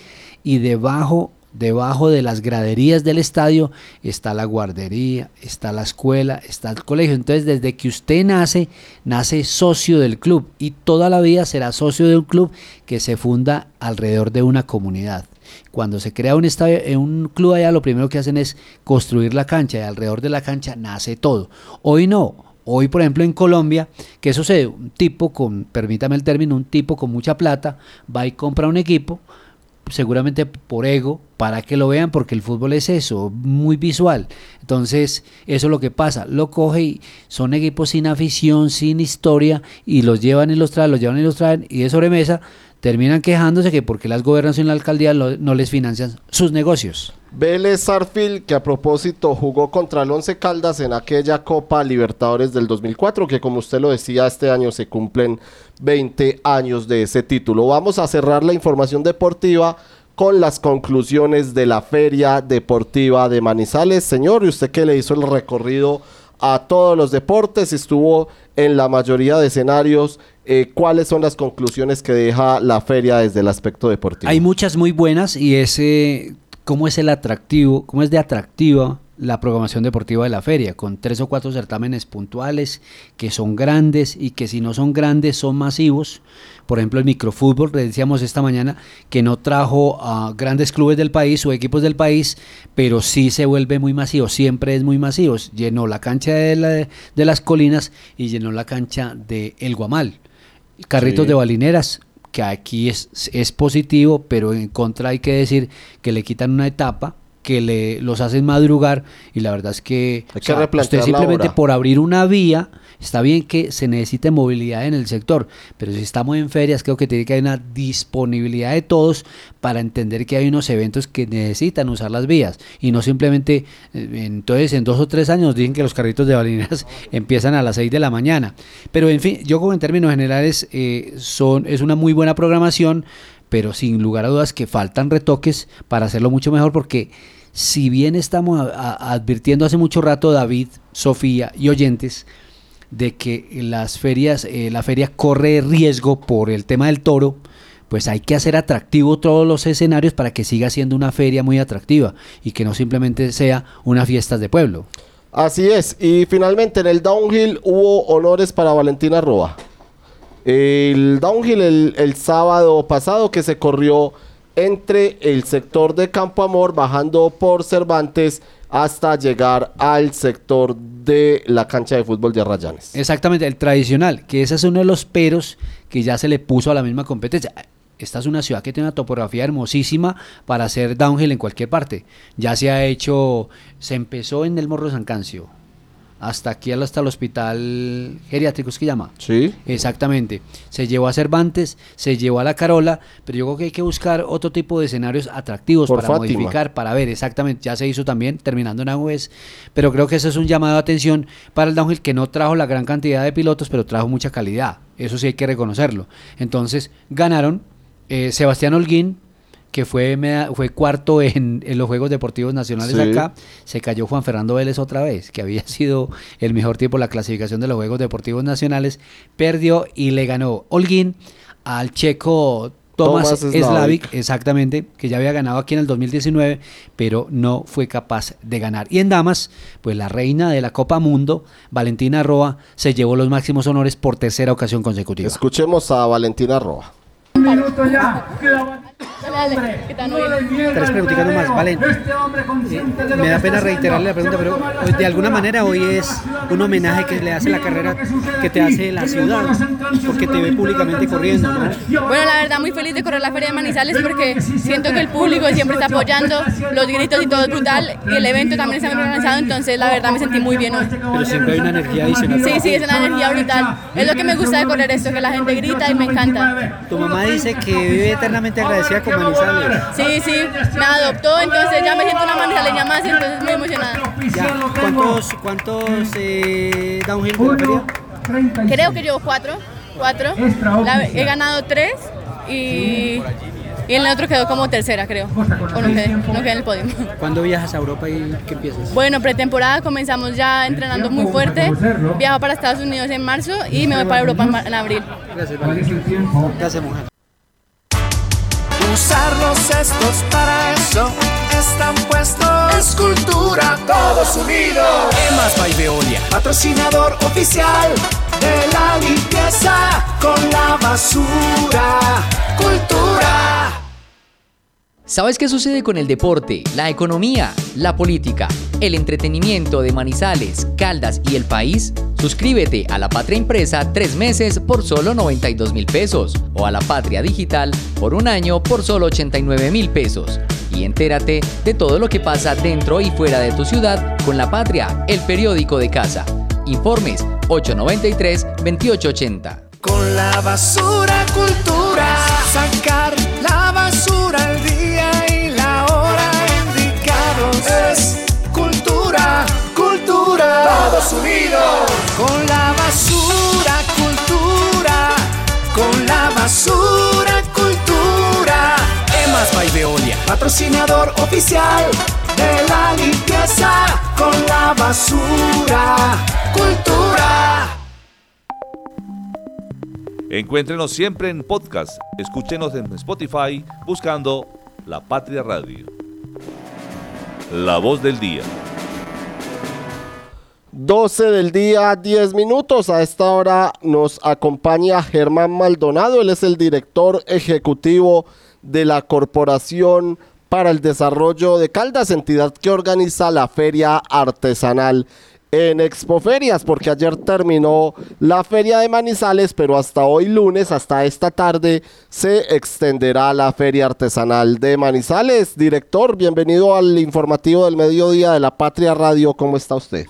y debajo, debajo de las graderías del estadio está la guardería, está la escuela, está el colegio. Entonces, desde que usted nace, nace socio del club y toda la vida será socio de un club que se funda alrededor de una comunidad. Cuando se crea un estadio, en un club allá, lo primero que hacen es construir la cancha y alrededor de la cancha nace todo. Hoy no. Hoy, por ejemplo, en Colombia, ¿qué sucede? Un tipo con, permítame el término, un tipo con mucha plata va y compra un equipo, seguramente por ego, para que lo vean, porque el fútbol es eso, muy visual. Entonces, eso es lo que pasa. Lo coge y son equipos sin afición, sin historia, y los llevan y los traen, los llevan y los traen, y de sobremesa terminan quejándose que porque las gobernaciones y la alcaldía no les financian sus negocios. Vélez Sarfield, que a propósito jugó contra el Once Caldas en aquella Copa Libertadores del 2004, que como usted lo decía, este año se cumplen 20 años de ese título. Vamos a cerrar la información deportiva con las conclusiones de la Feria Deportiva de Manizales. Señor, y usted que le hizo el recorrido a todos los deportes, estuvo en la mayoría de escenarios, eh, ¿cuáles son las conclusiones que deja la feria desde el aspecto deportivo? Hay muchas muy buenas y ese, cómo es el atractivo, cómo es de atractiva la programación deportiva de la feria, con tres o cuatro certámenes puntuales que son grandes y que si no son grandes son masivos. Por ejemplo, el microfútbol, decíamos esta mañana que no trajo a grandes clubes del país o equipos del país, pero sí se vuelve muy masivo, siempre es muy masivo. Llenó la cancha de, la- de las colinas y llenó la cancha de El Guamal. Carritos Sí. de balineras, que aquí es, es positivo, pero en contra hay que decir que le quitan una etapa, que le los hacen madrugar y la verdad es que, que usted simplemente por abrir una vía, está bien que se necesite movilidad en el sector, pero si estamos en ferias creo que tiene que haber una disponibilidad de todos para entender que hay unos eventos que necesitan usar las vías y no simplemente, eh, entonces en dos o tres años dicen que los carritos de balineras *laughs* *laughs* empiezan a las 6 de la mañana. Pero en fin, yo como en términos generales eh, son, es una muy buena programación, pero sin lugar a dudas que faltan retoques para hacerlo mucho mejor porque si bien estamos a- a- advirtiendo hace mucho rato David, Sofía y oyentes de que las ferias, eh, la feria corre riesgo por el tema del toro, pues hay que hacer atractivo todos los escenarios para que siga siendo una feria muy atractiva y que no simplemente sea una fiesta de pueblo. Así es. Y finalmente en el downhill hubo honores para Valentina Roa. El downhill el, el sábado pasado que se corrió entre el sector de Campo Amor bajando por Cervantes hasta llegar al sector de la cancha de fútbol de Arrayanes. Exactamente, el tradicional, que ese es uno de los peros que ya se le puso a la misma competencia. Esta es una ciudad que tiene una topografía hermosísima para hacer downhill en cualquier parte. Ya se ha hecho, se empezó en el Morro San Cancio, hasta aquí hasta el hospital geriátrico, ¿es que llama? Sí. Exactamente. Se llevó a Cervantes, se llevó a la Carola, pero yo creo que hay que buscar otro tipo de escenarios atractivos Por para Fátima. modificar, para ver exactamente. Ya se hizo también, terminando en Agüez, pero creo que eso es un llamado de atención para el downhill que no trajo la gran cantidad de pilotos, pero trajo mucha calidad. Eso sí hay que reconocerlo. Entonces, ganaron eh, Sebastián Holguín, que fue, fue cuarto en, en los Juegos Deportivos Nacionales Sí. acá. Se cayó Juan Fernando Vélez otra vez, que había *laughs* sido el mejor tiempo en la clasificación de los Juegos Deportivos Nacionales. Perdió y le ganó Holguín al checo Tomás Slavik. Slavik, exactamente, que ya había ganado aquí en el 2019, pero no fue capaz de ganar. Y en damas, pues la reina de la Copa Mundo, Valentina Roa, se llevó los máximos honores por tercera ocasión consecutiva. Escuchemos a Valentina Roa. minuto ya. Queda Tres preguntitas nomás, vale. Eh, me da pena reiterarle la pregunta, pero pues, de alguna manera hoy es un homenaje que le hace la carrera que te hace la ciudad, porque te ve públicamente corriendo, ¿no? Bueno, la verdad, muy feliz de correr la Feria de Manizales porque siento que el público siempre está apoyando, los gritos y todo es brutal, y el evento también está muy organizado, entonces la verdad me sentí muy bien hoy. Pero siempre hay una energía adicional. Sí, sí, es una energía brutal. Es lo que me gusta de correr esto, que la gente grita y me encanta. Tu mamá dice que vive eternamente agradecida con Manizales. Sí, sí, me adoptó, entonces ya me siento una manizaleña más y entonces muy emocionada. ¿Cuántos, cuántos eh, downhill de la feria? Creo que llevo cuatro, cuatro. La- he ganado tres y, y en el otro quedó como tercera, creo. O no quedé, no quedé en el podio. ¿Cuándo viajas a Europa y qué empiezas? Bueno, pretemporada comenzamos ya entrenando muy fuerte. Viajo para Estados Unidos en marzo y me voy para Europa en, abril. Gracias, vale. Gracias, mujer. Usar los cestos para eso están puestos. Escultura, todos unidos. Emas by Veolia, patrocinador oficial de la limpieza con la basura. Cultura. ¿Sabes qué sucede con el deporte, la economía, la política, el entretenimiento de Manizales, Caldas y el país? Suscríbete a La Patria Impresa tres meses por solo 92 mil pesos o a La Patria Digital por un año por solo 89 mil pesos. Y entérate de todo lo que pasa dentro y fuera de tu ciudad con La Patria, el periódico de casa. Informes 893-2880. Con la basura cultura. Sacar la basura Con la basura cultura. Con la basura cultura. Emas by Veolia, patrocinador oficial de la limpieza con la basura. Cultura. Encuéntrenos siempre en podcast. Escúchenos en Spotify buscando La Patria Radio. La voz del día. 12 del día, 10 minutos. A esta hora nos acompaña Germán Maldonado. Él es el director ejecutivo de la Corporación para el Desarrollo de Caldas, entidad que organiza la Feria Artesanal en Expoferias, porque ayer terminó la Feria de Manizales, pero hasta hoy lunes, hasta esta tarde, se extenderá la Feria Artesanal de Manizales. Director, bienvenido al informativo del mediodía de la Patria Radio. ¿Cómo está usted?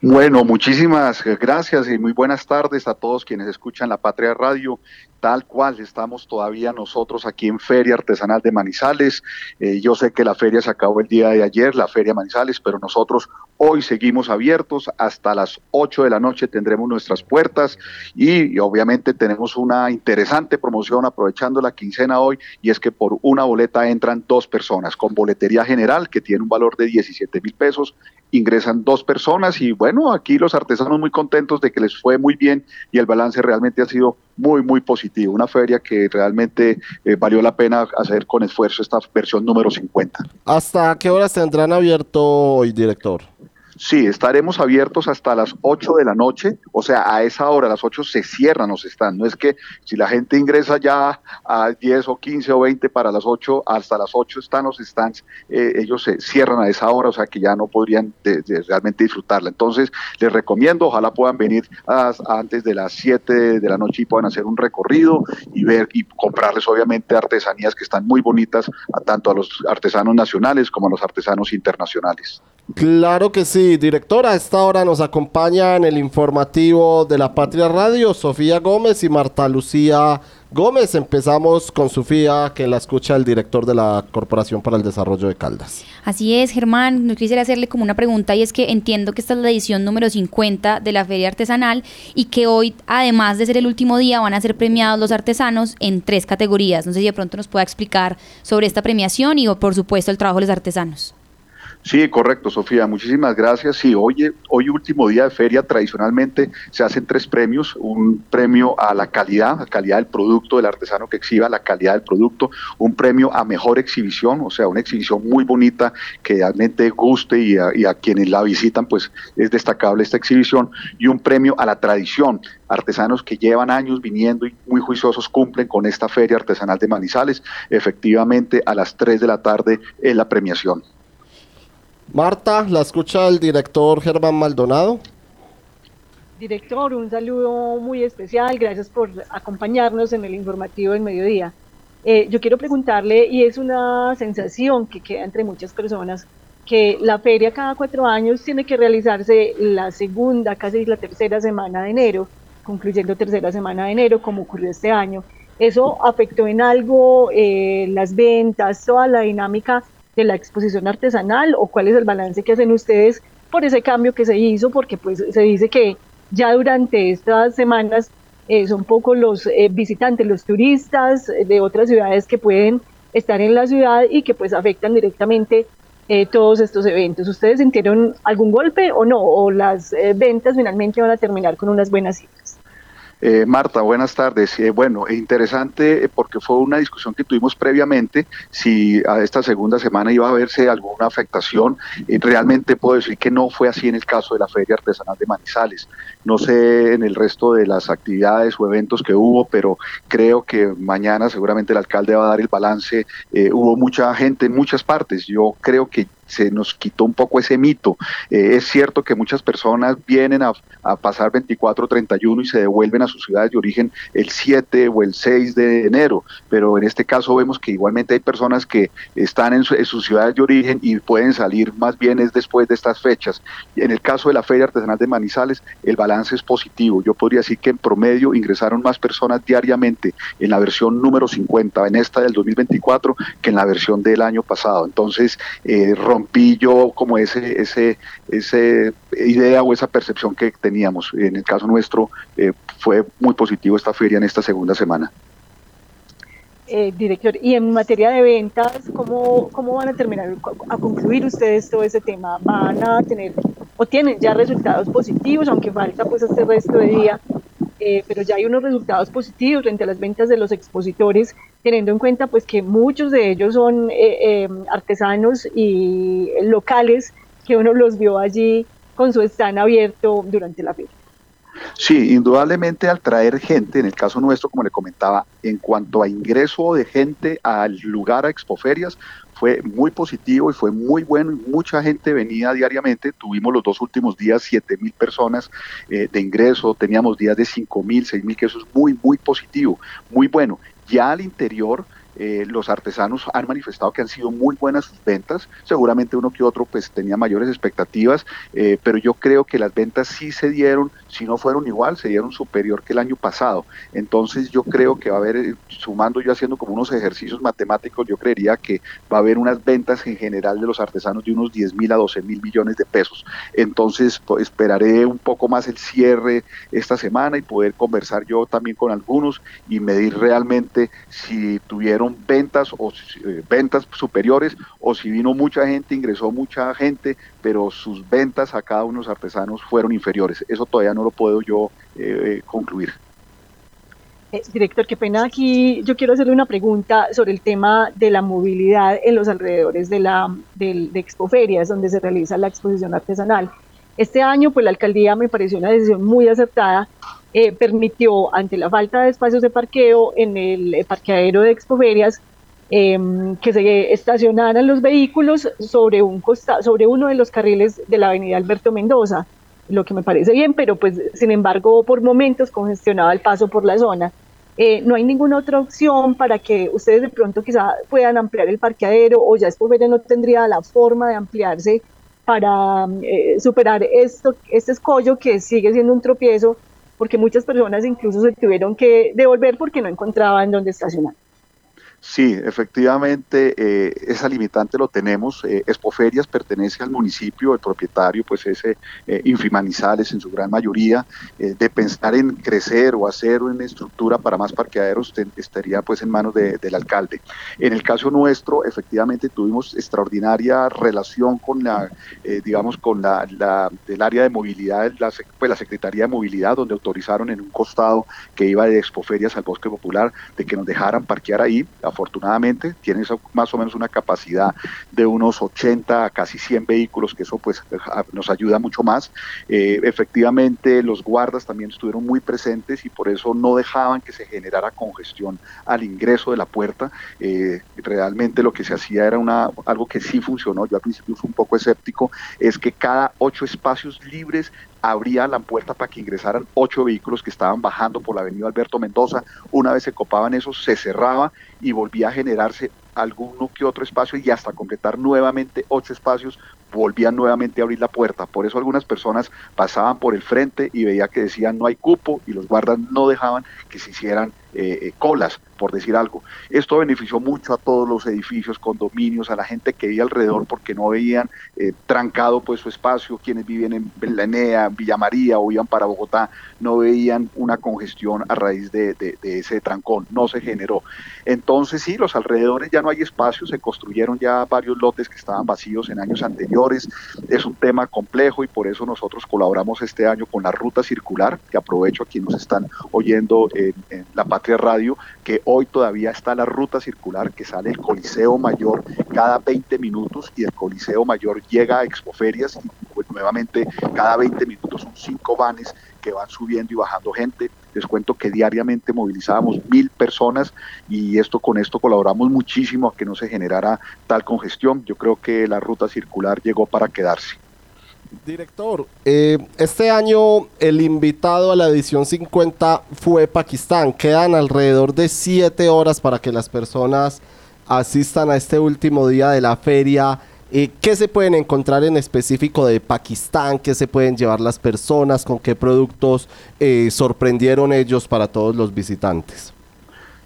Bueno, muchísimas gracias y muy buenas tardes a todos quienes escuchan la Patria Radio. Tal cual estamos todavía nosotros aquí en Feria Artesanal de Manizales. Eh, yo sé que la feria se acabó el día de ayer, la Feria Manizales, pero nosotros hoy seguimos abiertos hasta las 8 de la noche tendremos nuestras puertas y, obviamente tenemos una interesante promoción aprovechando la quincena hoy y es que por una boleta entran dos personas con boletería general que tiene un valor de 17 mil pesos ingresan dos personas y bueno, aquí los artesanos muy contentos de que les fue muy bien y el balance realmente ha sido muy, muy positivo. Una feria que realmente eh, valió la pena hacer con esfuerzo esta versión número 50. ¿Hasta qué horas tendrán abierto hoy, director? Sí, estaremos abiertos hasta las 8 de la noche, o sea, a esa hora, a las 8 se cierran los stands. No es que si la gente ingresa ya a 10 o 15 o 20 para las 8, hasta las 8 están los stands, eh, ellos se cierran a esa hora, o sea que ya no podrían realmente disfrutarla. Entonces, les recomiendo, ojalá puedan venir a- antes de las 7 de la noche y puedan hacer un recorrido y ver y comprarles obviamente artesanías que están muy bonitas a tanto a los artesanos nacionales como a los artesanos internacionales. Claro que sí, directora. A esta hora nos acompaña en el informativo de la Patria Radio Sofía Gómez y Marta Lucía Gómez. Empezamos con Sofía, que la escucha el director de la Corporación para el Desarrollo de Caldas. Así es, Germán. No quisiera hacerle como una pregunta y es que entiendo que esta es la edición número 50 de la Feria Artesanal y que hoy, además de ser el último día, van a ser premiados los artesanos en tres categorías. No sé si de pronto nos pueda explicar sobre esta premiación y, por supuesto, el trabajo de los artesanos. Sí, correcto, Sofía. Muchísimas gracias. Sí, hoy, hoy último día de feria, tradicionalmente se hacen tres premios. Un premio a la calidad, la calidad del producto del artesano que exhiba, la calidad del producto. Un premio a mejor exhibición, o sea, una exhibición muy bonita que realmente guste y a, y a quienes la visitan, pues es destacable esta exhibición. Y un premio a la tradición. Artesanos que llevan años viniendo y muy juiciosos cumplen con esta feria artesanal de Manizales. Efectivamente, a las 3 de la tarde es la premiación. Marta, la escucha el director Germán Maldonado. Director, un saludo muy especial. Gracias por acompañarnos en el informativo del mediodía. Eh, yo quiero preguntarle, y es una sensación que queda entre muchas personas, que la feria cada cuatro años tiene que realizarse la segunda, casi la tercera semana de enero, concluyendo tercera semana de enero, como ocurrió este año. ¿Eso afectó en algo eh, las ventas, toda la dinámica de la exposición artesanal o cuál es el balance que hacen ustedes por ese cambio que se hizo? Porque pues se dice que ya durante estas semanas eh, son pocos los eh, visitantes, los turistas de otras ciudades que pueden estar en la ciudad y que pues afectan directamente todos estos eventos. ¿Ustedes sintieron algún golpe o no? ¿O las ventas finalmente van a terminar con unas buenas cifras? Eh, Marta, buenas tardes. Eh, bueno, interesante eh, porque fue una discusión que tuvimos previamente si a esta segunda semana iba a verse alguna afectación. realmente puedo decir que no fue así en el caso de la Feria Artesanal de Manizales. No sé en el resto de las actividades o eventos que hubo, pero creo que mañana seguramente el alcalde va a dar el balance. hubo mucha gente en muchas partes. Yo creo que se nos quitó un poco ese mito. Eh, es cierto que muchas personas vienen a, pasar 24 31 y se devuelven a sus ciudades de origen el 7 o el 6 de enero, pero en este caso vemos que igualmente hay personas que están en, sus ciudades de origen y pueden salir más bien es después de estas fechas. En el caso de la Feria Artesanal de Manizales, el balance es positivo. Yo podría decir que en promedio ingresaron más personas diariamente en la versión número 50, en esta del 2024, que en la versión del año pasado. Entonces, eh, rompí yo como ese, ese, ese idea o esa percepción que teníamos. En el caso nuestro eh, fue muy positivo esta feria en esta segunda semana. Eh, director, y en materia de ventas, ¿cómo, ¿cómo van a terminar a concluir ustedes todo ese tema? ¿Van a tener o tienen ya resultados positivos, aunque falta pues este resto de día eh, pero ya hay unos resultados positivos frente a las ventas de los expositores, teniendo en cuenta pues que muchos de ellos son eh, eh, artesanos y locales que uno los vio allí con su stand abierto durante la feria. Sí, indudablemente al traer gente, en el caso nuestro, como le comentaba, en cuanto a ingreso de gente al lugar a expoferias, fue muy positivo y fue muy bueno y mucha gente venía diariamente. Tuvimos los dos últimos días 7 mil personas eh, de ingreso, teníamos días de 5 mil, 6 mil, que eso es muy, muy positivo, muy bueno. Ya al interior eh, los artesanos han manifestado que han sido muy buenas sus ventas. Seguramente uno que otro pues tenía mayores expectativas, eh, pero yo creo que las ventas sí se dieron, si no fueron igual, se dieron superior que el año pasado. Entonces yo creo que va a haber, eh, sumando yo haciendo como unos ejercicios matemáticos, yo creería que va a haber unas ventas en general de los artesanos de unos 10 mil a 12 mil millones de pesos. Entonces esperaré un poco más el cierre esta semana y poder conversar yo también con algunos y medir realmente si tuvieron ventas o eh, ventas superiores o si vino mucha gente, ingresó mucha gente, pero sus ventas a cada uno de los artesanos fueron inferiores. Eso todavía no lo puedo yo eh, eh, concluir. director, qué pena aquí. Yo quiero hacerle una pregunta sobre el tema de la movilidad en los alrededores de la de, de Expoferias, donde se realiza la exposición artesanal. Este año, pues la alcaldía me pareció una decisión muy acertada eh, permitió, ante la falta de espacios de parqueo en el eh, parqueadero de Expoferias, em, que se estacionaran los vehículos sobre, un costa sobre uno de los carriles de la avenida Alberto Mendoza, lo que me parece bien, pero pues sin embargo por momentos congestionaba el paso por la zona. Eh, no hay ninguna otra opción para que ustedes de pronto quizá puedan ampliar el parqueadero o ya Expoferias no tendría la forma de ampliarse para superar esto, este escollo que sigue siendo un tropiezo porque muchas personas incluso se tuvieron que devolver porque no encontraban dónde estacionar. Sí, efectivamente, eh, esa limitante lo tenemos. Eh, Expoferias pertenece al municipio, el propietario pues es eh, Infimanizales en su gran mayoría. Eh, de pensar en crecer o hacer una estructura para más parqueaderos estaría pues en manos del alcalde. En el caso nuestro, efectivamente tuvimos extraordinaria relación con la, digamos, con la, la, del área de movilidad, la, pues la Secretaría de Movilidad, donde autorizaron en un costado que iba de Expoferias al Bosque Popular, de que nos dejaran parquear ahí afortunadamente, tiene más o menos una capacidad de unos 80 a casi 100 vehículos, que eso pues nos ayuda mucho más. Eh, efectivamente, los guardas también estuvieron muy presentes y por eso no dejaban que se generara congestión al ingreso de la puerta. Eh, realmente lo que se hacía era una, algo que sí funcionó, yo al principio fui un poco escéptico, es que cada ocho espacios libres abría la puerta para que ingresaran ocho vehículos que estaban bajando por la avenida Alberto Mendoza. Una vez se copaban esos, se cerraba y volvía a generarse alguno que otro espacio y hasta completar nuevamente ocho espacios volvían nuevamente a abrir la puerta. Por eso algunas personas pasaban por el frente y veía que decían no hay cupo y los guardas no dejaban que se hicieran eh, eh, colas, por decir algo. Esto benefició mucho a todos los edificios, condominios, a la gente que vivía alrededor porque no veían eh, trancado pues su espacio, quienes viven en Belanea, Villa María o iban para Bogotá, no veían una congestión a raíz de, ese trancón, no se generó. Entonces sí, los alrededores ya no hay espacio, se construyeron ya varios lotes que estaban vacíos en años anteriores, es un tema complejo y por eso nosotros colaboramos este año con la ruta circular, que aprovecho a quienes nos están oyendo en, la Radio, que hoy todavía está la ruta circular que sale el Coliseo Mayor cada 20 minutos y el Coliseo Mayor llega a Expoferias y pues, nuevamente cada 20 minutos son cinco vanes que van subiendo y bajando gente. Les cuento que diariamente movilizábamos mil personas y esto con esto colaboramos muchísimo a que no se generara tal congestión. Yo creo que la ruta circular llegó para quedarse. Director, eh, este año el invitado a la edición 50 fue Pakistán. Quedan alrededor de siete horas para que las personas asistan a este último día de la feria. Eh, ¿Qué se pueden encontrar en específico de Pakistán? ¿Qué se pueden llevar las personas? ¿Con qué productos eh, sorprendieron ellos para todos los visitantes?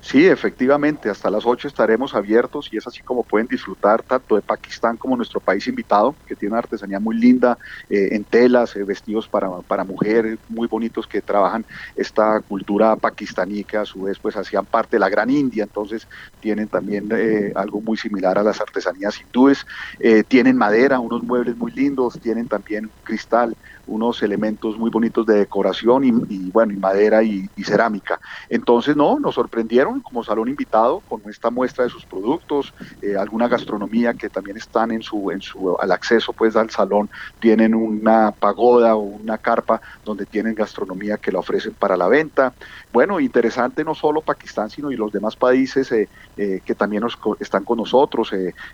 Sí, efectivamente, hasta las 8 estaremos abiertos y es así como pueden disfrutar tanto de Pakistán como nuestro país invitado, que tiene una artesanía muy linda eh, en telas, eh, vestidos para, para mujeres muy bonitos que trabajan esta cultura pakistaní que a su vez pues hacían parte de la gran India, entonces tienen también eh, algo muy similar a las artesanías hindúes, tienen madera, unos muebles muy lindos, tienen también cristal, unos elementos muy bonitos de decoración y, bueno, y madera y, cerámica. Entonces, no, nos sorprendieron como salón invitado con esta muestra de sus productos, eh, alguna gastronomía que también están en su, en su, al acceso pues al salón, tienen una pagoda o una carpa donde tienen gastronomía que la ofrecen para la venta. Bueno, interesante no solo Pakistán, sino y los demás países eh, eh, que también nos, están con nosotros,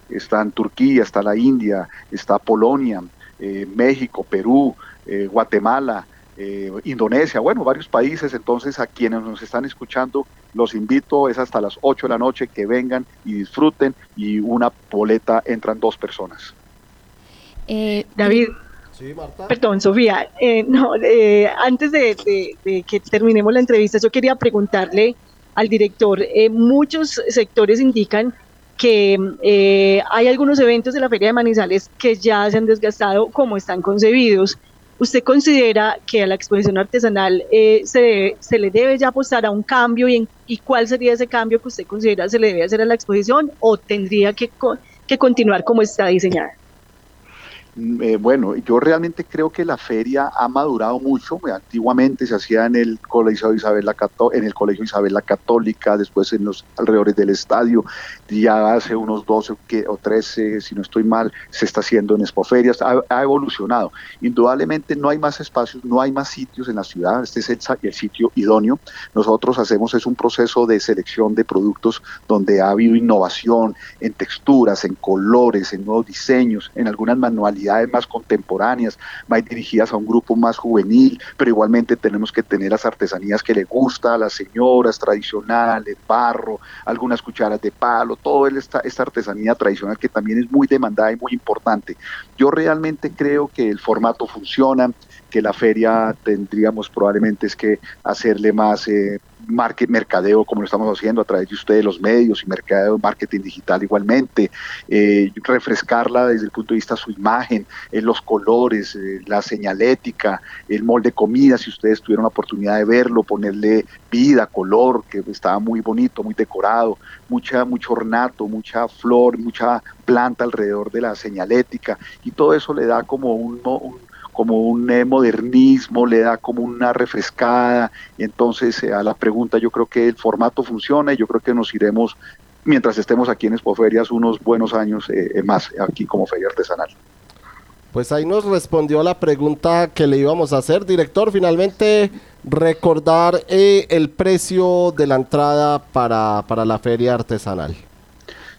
están Turquía, está la India, está Polonia, México, Perú, eh, Guatemala, eh, Indonesia, bueno, varios países. Entonces, a quienes nos están escuchando, los invito, es hasta las 8 de la noche que vengan y disfruten y una boleta entran dos personas. Eh, David. Perdón, Sofía. no, antes de, de, que terminemos la entrevista, yo quería preguntarle al director, muchos sectores indican que hay algunos eventos de la Feria de Manizales que ya se han desgastado como están concebidos. ¿Usted considera que a la exposición artesanal eh, se, se, le debe ya apostar a un cambio y, y, cuál sería ese cambio que usted considera se le debe hacer a la exposición o tendría que, que continuar como está diseñada? Eh, bueno, yo realmente creo que la feria ha madurado mucho. Antiguamente se hacía en el Colegio Isabel la, en el Colegio Isabel la Católica, después en los alrededores del estadio. Ya hace unos 12 o 13, si no estoy mal, se está haciendo en expoferias. Ha, ha evolucionado. Indudablemente no hay más espacios, no hay más sitios en la ciudad. Este es el, el sitio idóneo. Nosotros hacemos es un proceso de selección de productos donde ha habido innovación en texturas, en colores, en nuevos diseños, en algunas manualidades más contemporáneas, más dirigidas a un grupo más juvenil, pero igualmente tenemos que tener las artesanías que le gusta a las señoras tradicionales, barro, algunas cucharas de palo, toda esta, esta artesanía tradicional que también es muy demandada y muy importante. Yo realmente creo que el formato funciona, que la feria tendríamos probablemente es que hacerle más eh, market, mercadeo como lo estamos haciendo a través de ustedes, los medios y mercadeo, marketing digital igualmente, eh, refrescarla desde el punto de vista de su imagen, en los colores, eh, la señalética, el molde de comida, si ustedes tuvieron la oportunidad de verlo, ponerle vida, color, que estaba muy bonito, muy decorado, mucha, mucho ornato, mucha flor, mucha planta alrededor de la señalética y todo eso le da como un como un eh, modernismo, le da como una refrescada. Y entonces eh, a la pregunta yo creo que el formato funciona y yo creo que nos iremos, mientras estemos aquí en Expoferias, unos buenos años eh, más aquí como feria artesanal. Pues ahí nos respondió la pregunta que le íbamos a hacer. Director, finalmente recordar el precio de la entrada para, para la feria artesanal.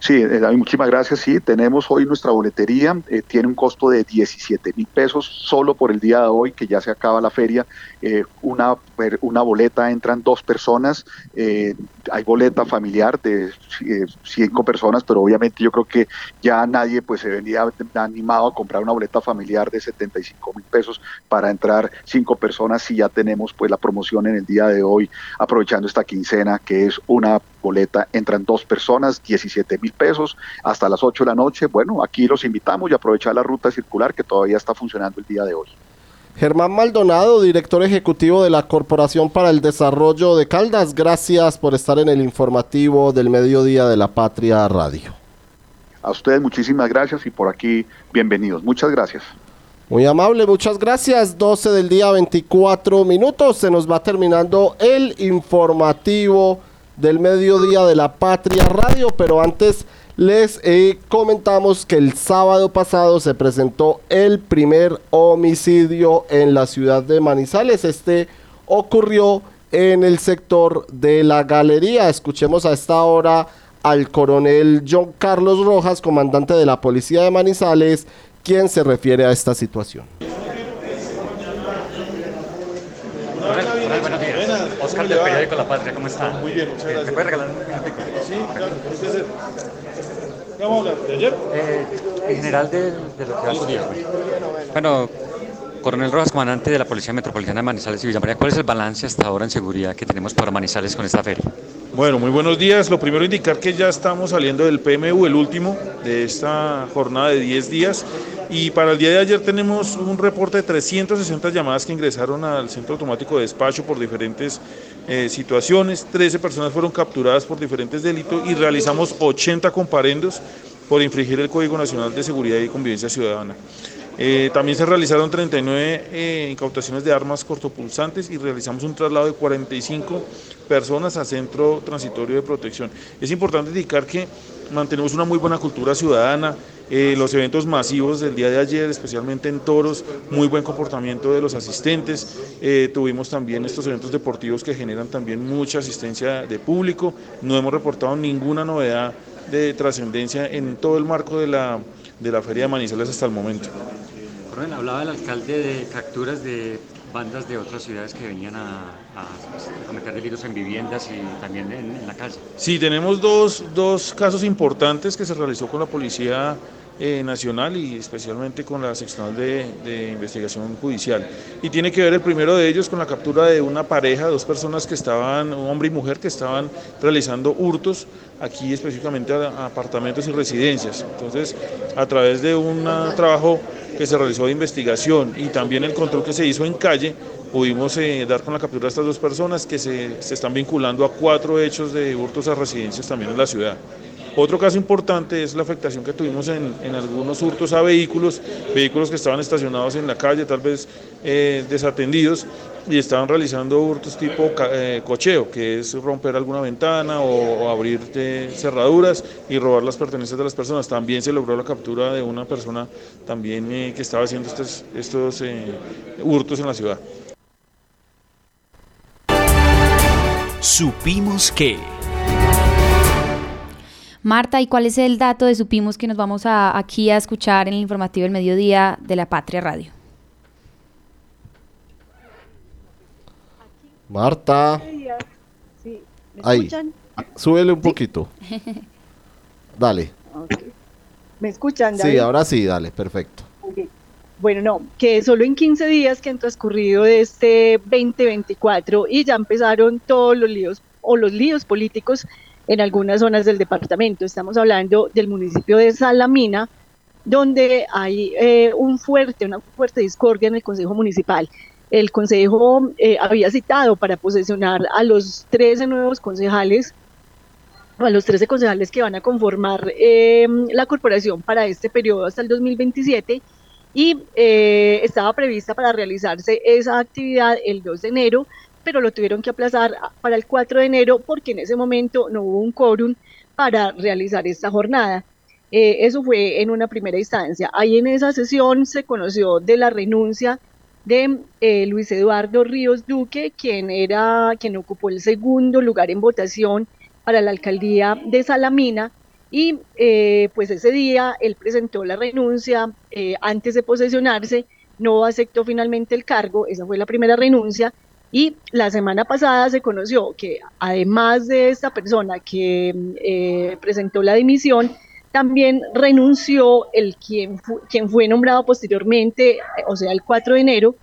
Sí, eh, muchísimas gracias. Sí, tenemos hoy nuestra boletería, eh, tiene un costo de 17 mil pesos solo por el día de hoy, que ya se acaba la feria. Eh, una, una boleta entran dos personas, hay boleta familiar de cinco personas, pero obviamente yo creo que ya nadie pues se venía animado a comprar una boleta familiar de 75 mil pesos para entrar cinco personas si ya tenemos pues la promoción en el día de hoy, aprovechando esta quincena que es una boleta, entran dos personas, 17 mil pesos hasta las 8 de la noche. Bueno, aquí los invitamos y aprovechar la ruta circular que todavía está funcionando el día de hoy. Germán Maldonado, director ejecutivo de la Corporación para el Desarrollo de Caldas, gracias por estar en el informativo del mediodía de la Patria Radio. A ustedes muchísimas gracias y por aquí bienvenidos. Muchas gracias. Muy amable, muchas gracias. 12 del día, 24 minutos. Se nos va terminando el informativo del mediodía de la Patria Radio, pero antes les eh, comentamos que el sábado pasado se presentó el primer homicidio en la ciudad de Manizales. Este ocurrió en el sector de la galería. Escuchemos a esta hora al coronel John Carlos Rojas, comandante de la policía de Manizales, quien se refiere a esta situación. buenos días. Oscar del periódico La Patria, ¿cómo está? Muy bien, muchas gracias. ¿Me puede regalar un minutico? Sí, claro. ¿Qué vamos a hablar? ¿De ayer? Eh, en general de, de lo que ha sucedido. Bueno, Coronel Rojas, comandante de la Policía Metropolitana de Manizales y Villa María, ¿cuál es el balance hasta ahora en seguridad que tenemos para Manizales con esta feria? Bueno, muy buenos días. Lo primero indicar que ya estamos saliendo del PMU, el último de esta jornada de 10 días. Y para el día de ayer tenemos un reporte de 360 llamadas que ingresaron al centro automático de despacho por diferentes eh, situaciones. 13 personas fueron capturadas por diferentes delitos y realizamos 80 comparendos por infringir el Código Nacional de Seguridad y Convivencia Ciudadana. Eh, también se realizaron 39 eh, incautaciones de armas cortopulsantes y realizamos un traslado de 45 personas a centro transitorio de protección. Es importante indicar que mantenemos una muy buena cultura ciudadana, eh, los eventos masivos del día de ayer, especialmente en toros, muy buen comportamiento de los asistentes. Eh, tuvimos también estos eventos deportivos que generan también mucha asistencia de público. No hemos reportado ninguna novedad de trascendencia en todo el marco de la, de la Feria de Manizales hasta el momento. hablaba el alcalde de capturas de bandas de otras ciudades que venían a, cometer delitos en viviendas y también en, la calle. Sí, tenemos dos, dos casos importantes que se realizó con la Policía eh, Nacional y especialmente con la seccional de, investigación judicial. Y tiene que ver el primero de ellos con la captura de una pareja, dos personas que estaban, un hombre y mujer que estaban realizando hurtos aquí específicamente a apartamentos y residencias. Entonces, a través de un trabajo que se realizó de investigación y también el control que se hizo en calle, pudimos eh, dar con la captura de estas dos personas que se, se, están vinculando a cuatro hechos de hurtos a residencias también en la ciudad. Otro caso importante es la afectación que tuvimos en, en algunos hurtos a vehículos, vehículos que estaban estacionados en la calle, tal vez eh, desatendidos, y estaban realizando hurtos tipo eh, cocheo, que es romper alguna ventana o, abrir cerraduras y robar las pertenencias de las personas. También se logró la captura de una persona también eh, que estaba haciendo estos, estos eh, hurtos en la ciudad. Supimos que... Marta, ¿y cuál es el dato de Supimos que nos vamos a, aquí a escuchar en el informativo del mediodía de la Patria Radio? Marta. Sí, ¿me Ahí. escuchan? Súbele un poquito. *laughs* Dale. ¿Me escuchan? Sí, David? ahora sí, dale, perfecto. Bueno, no, que solo en 15 días que han transcurrido de este 2024 y ya empezaron todos los líos o los líos políticos en algunas zonas del departamento. Estamos hablando del municipio de Salamina, donde hay eh, un fuerte, una fuerte discordia en el Consejo Municipal. El Consejo eh, había citado para posesionar a los 13 nuevos concejales, a los 13 concejales que van a conformar eh, la corporación para este periodo hasta el 2027 y estaba prevista para realizarse esa actividad el 2 de enero, pero lo tuvieron que aplazar para el 4 de enero porque en ese momento no hubo un quórum para realizar esta jornada. Eh, eso fue en una primera instancia. Ahí en esa sesión se conoció de la renuncia de eh, Luis Eduardo Ríos Duque, quien era quien ocupó el segundo lugar en votación para la alcaldía de Salamina. Y eh, pues ese día él presentó la renuncia antes de posesionarse, no aceptó finalmente el cargo, esa fue la primera renuncia. Y la semana pasada se conoció que además de esta persona que presentó la dimisión, también renunció el quien, quien fue nombrado posteriormente, o sea, el 4 de enero,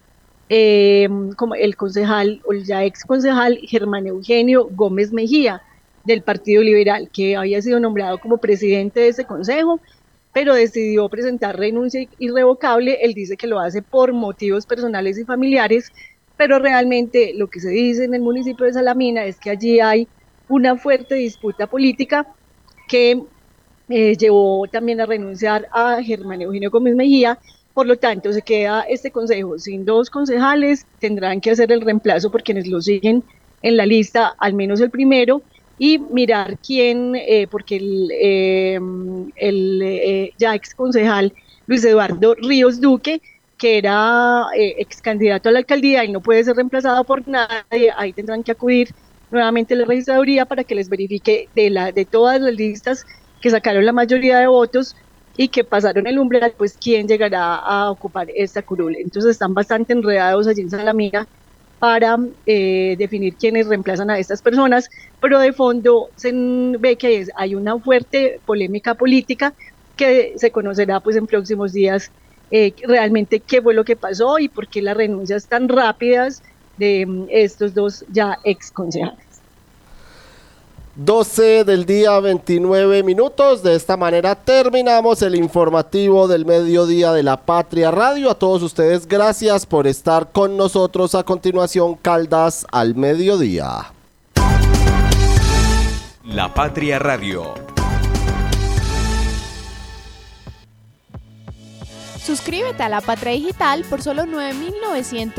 em, como el concejal, o el ya ex concejal Germán Eugenio Gómez Mejía, del Partido Liberal, que había sido nombrado como presidente de ese consejo, pero decidió presentar renuncia irrevocable. Él dice que lo hace por motivos personales y familiares, pero realmente lo que se dice en el municipio de Salamina es que allí hay una fuerte disputa política que eh, llevó también a renunciar a Germán Eugenio Gómez Mejía. Por lo tanto, se queda este consejo sin dos concejales, tendrán que hacer el reemplazo por quienes lo siguen en la lista, al menos el primero, y mirar quién, eh, porque el, em, el ya ex concejal Luis Eduardo Ríos Duque, que era ex candidato a la alcaldía y no puede ser reemplazado por nadie, ahí tendrán que acudir nuevamente a la registraduría para que les verifique de, la, de todas las listas que sacaron la mayoría de votos y que pasaron el umbral, pues quién llegará a ocupar esta curul. Entonces están bastante enredados allí en Salamiga para eh, definir quiénes reemplazan a estas personas, pero de fondo se ve que hay una fuerte polémica política que se conocerá pues en próximos días eh, realmente qué fue lo que pasó y por qué las renuncias tan rápidas de mm, estos dos ya ex concejales. 12 del día 29 minutos. De esta manera terminamos el informativo del mediodía de la Patria Radio. A todos ustedes gracias por estar con nosotros. A continuación, Caldas al mediodía. La Patria Radio. Suscríbete a la Patria Digital por solo 9.900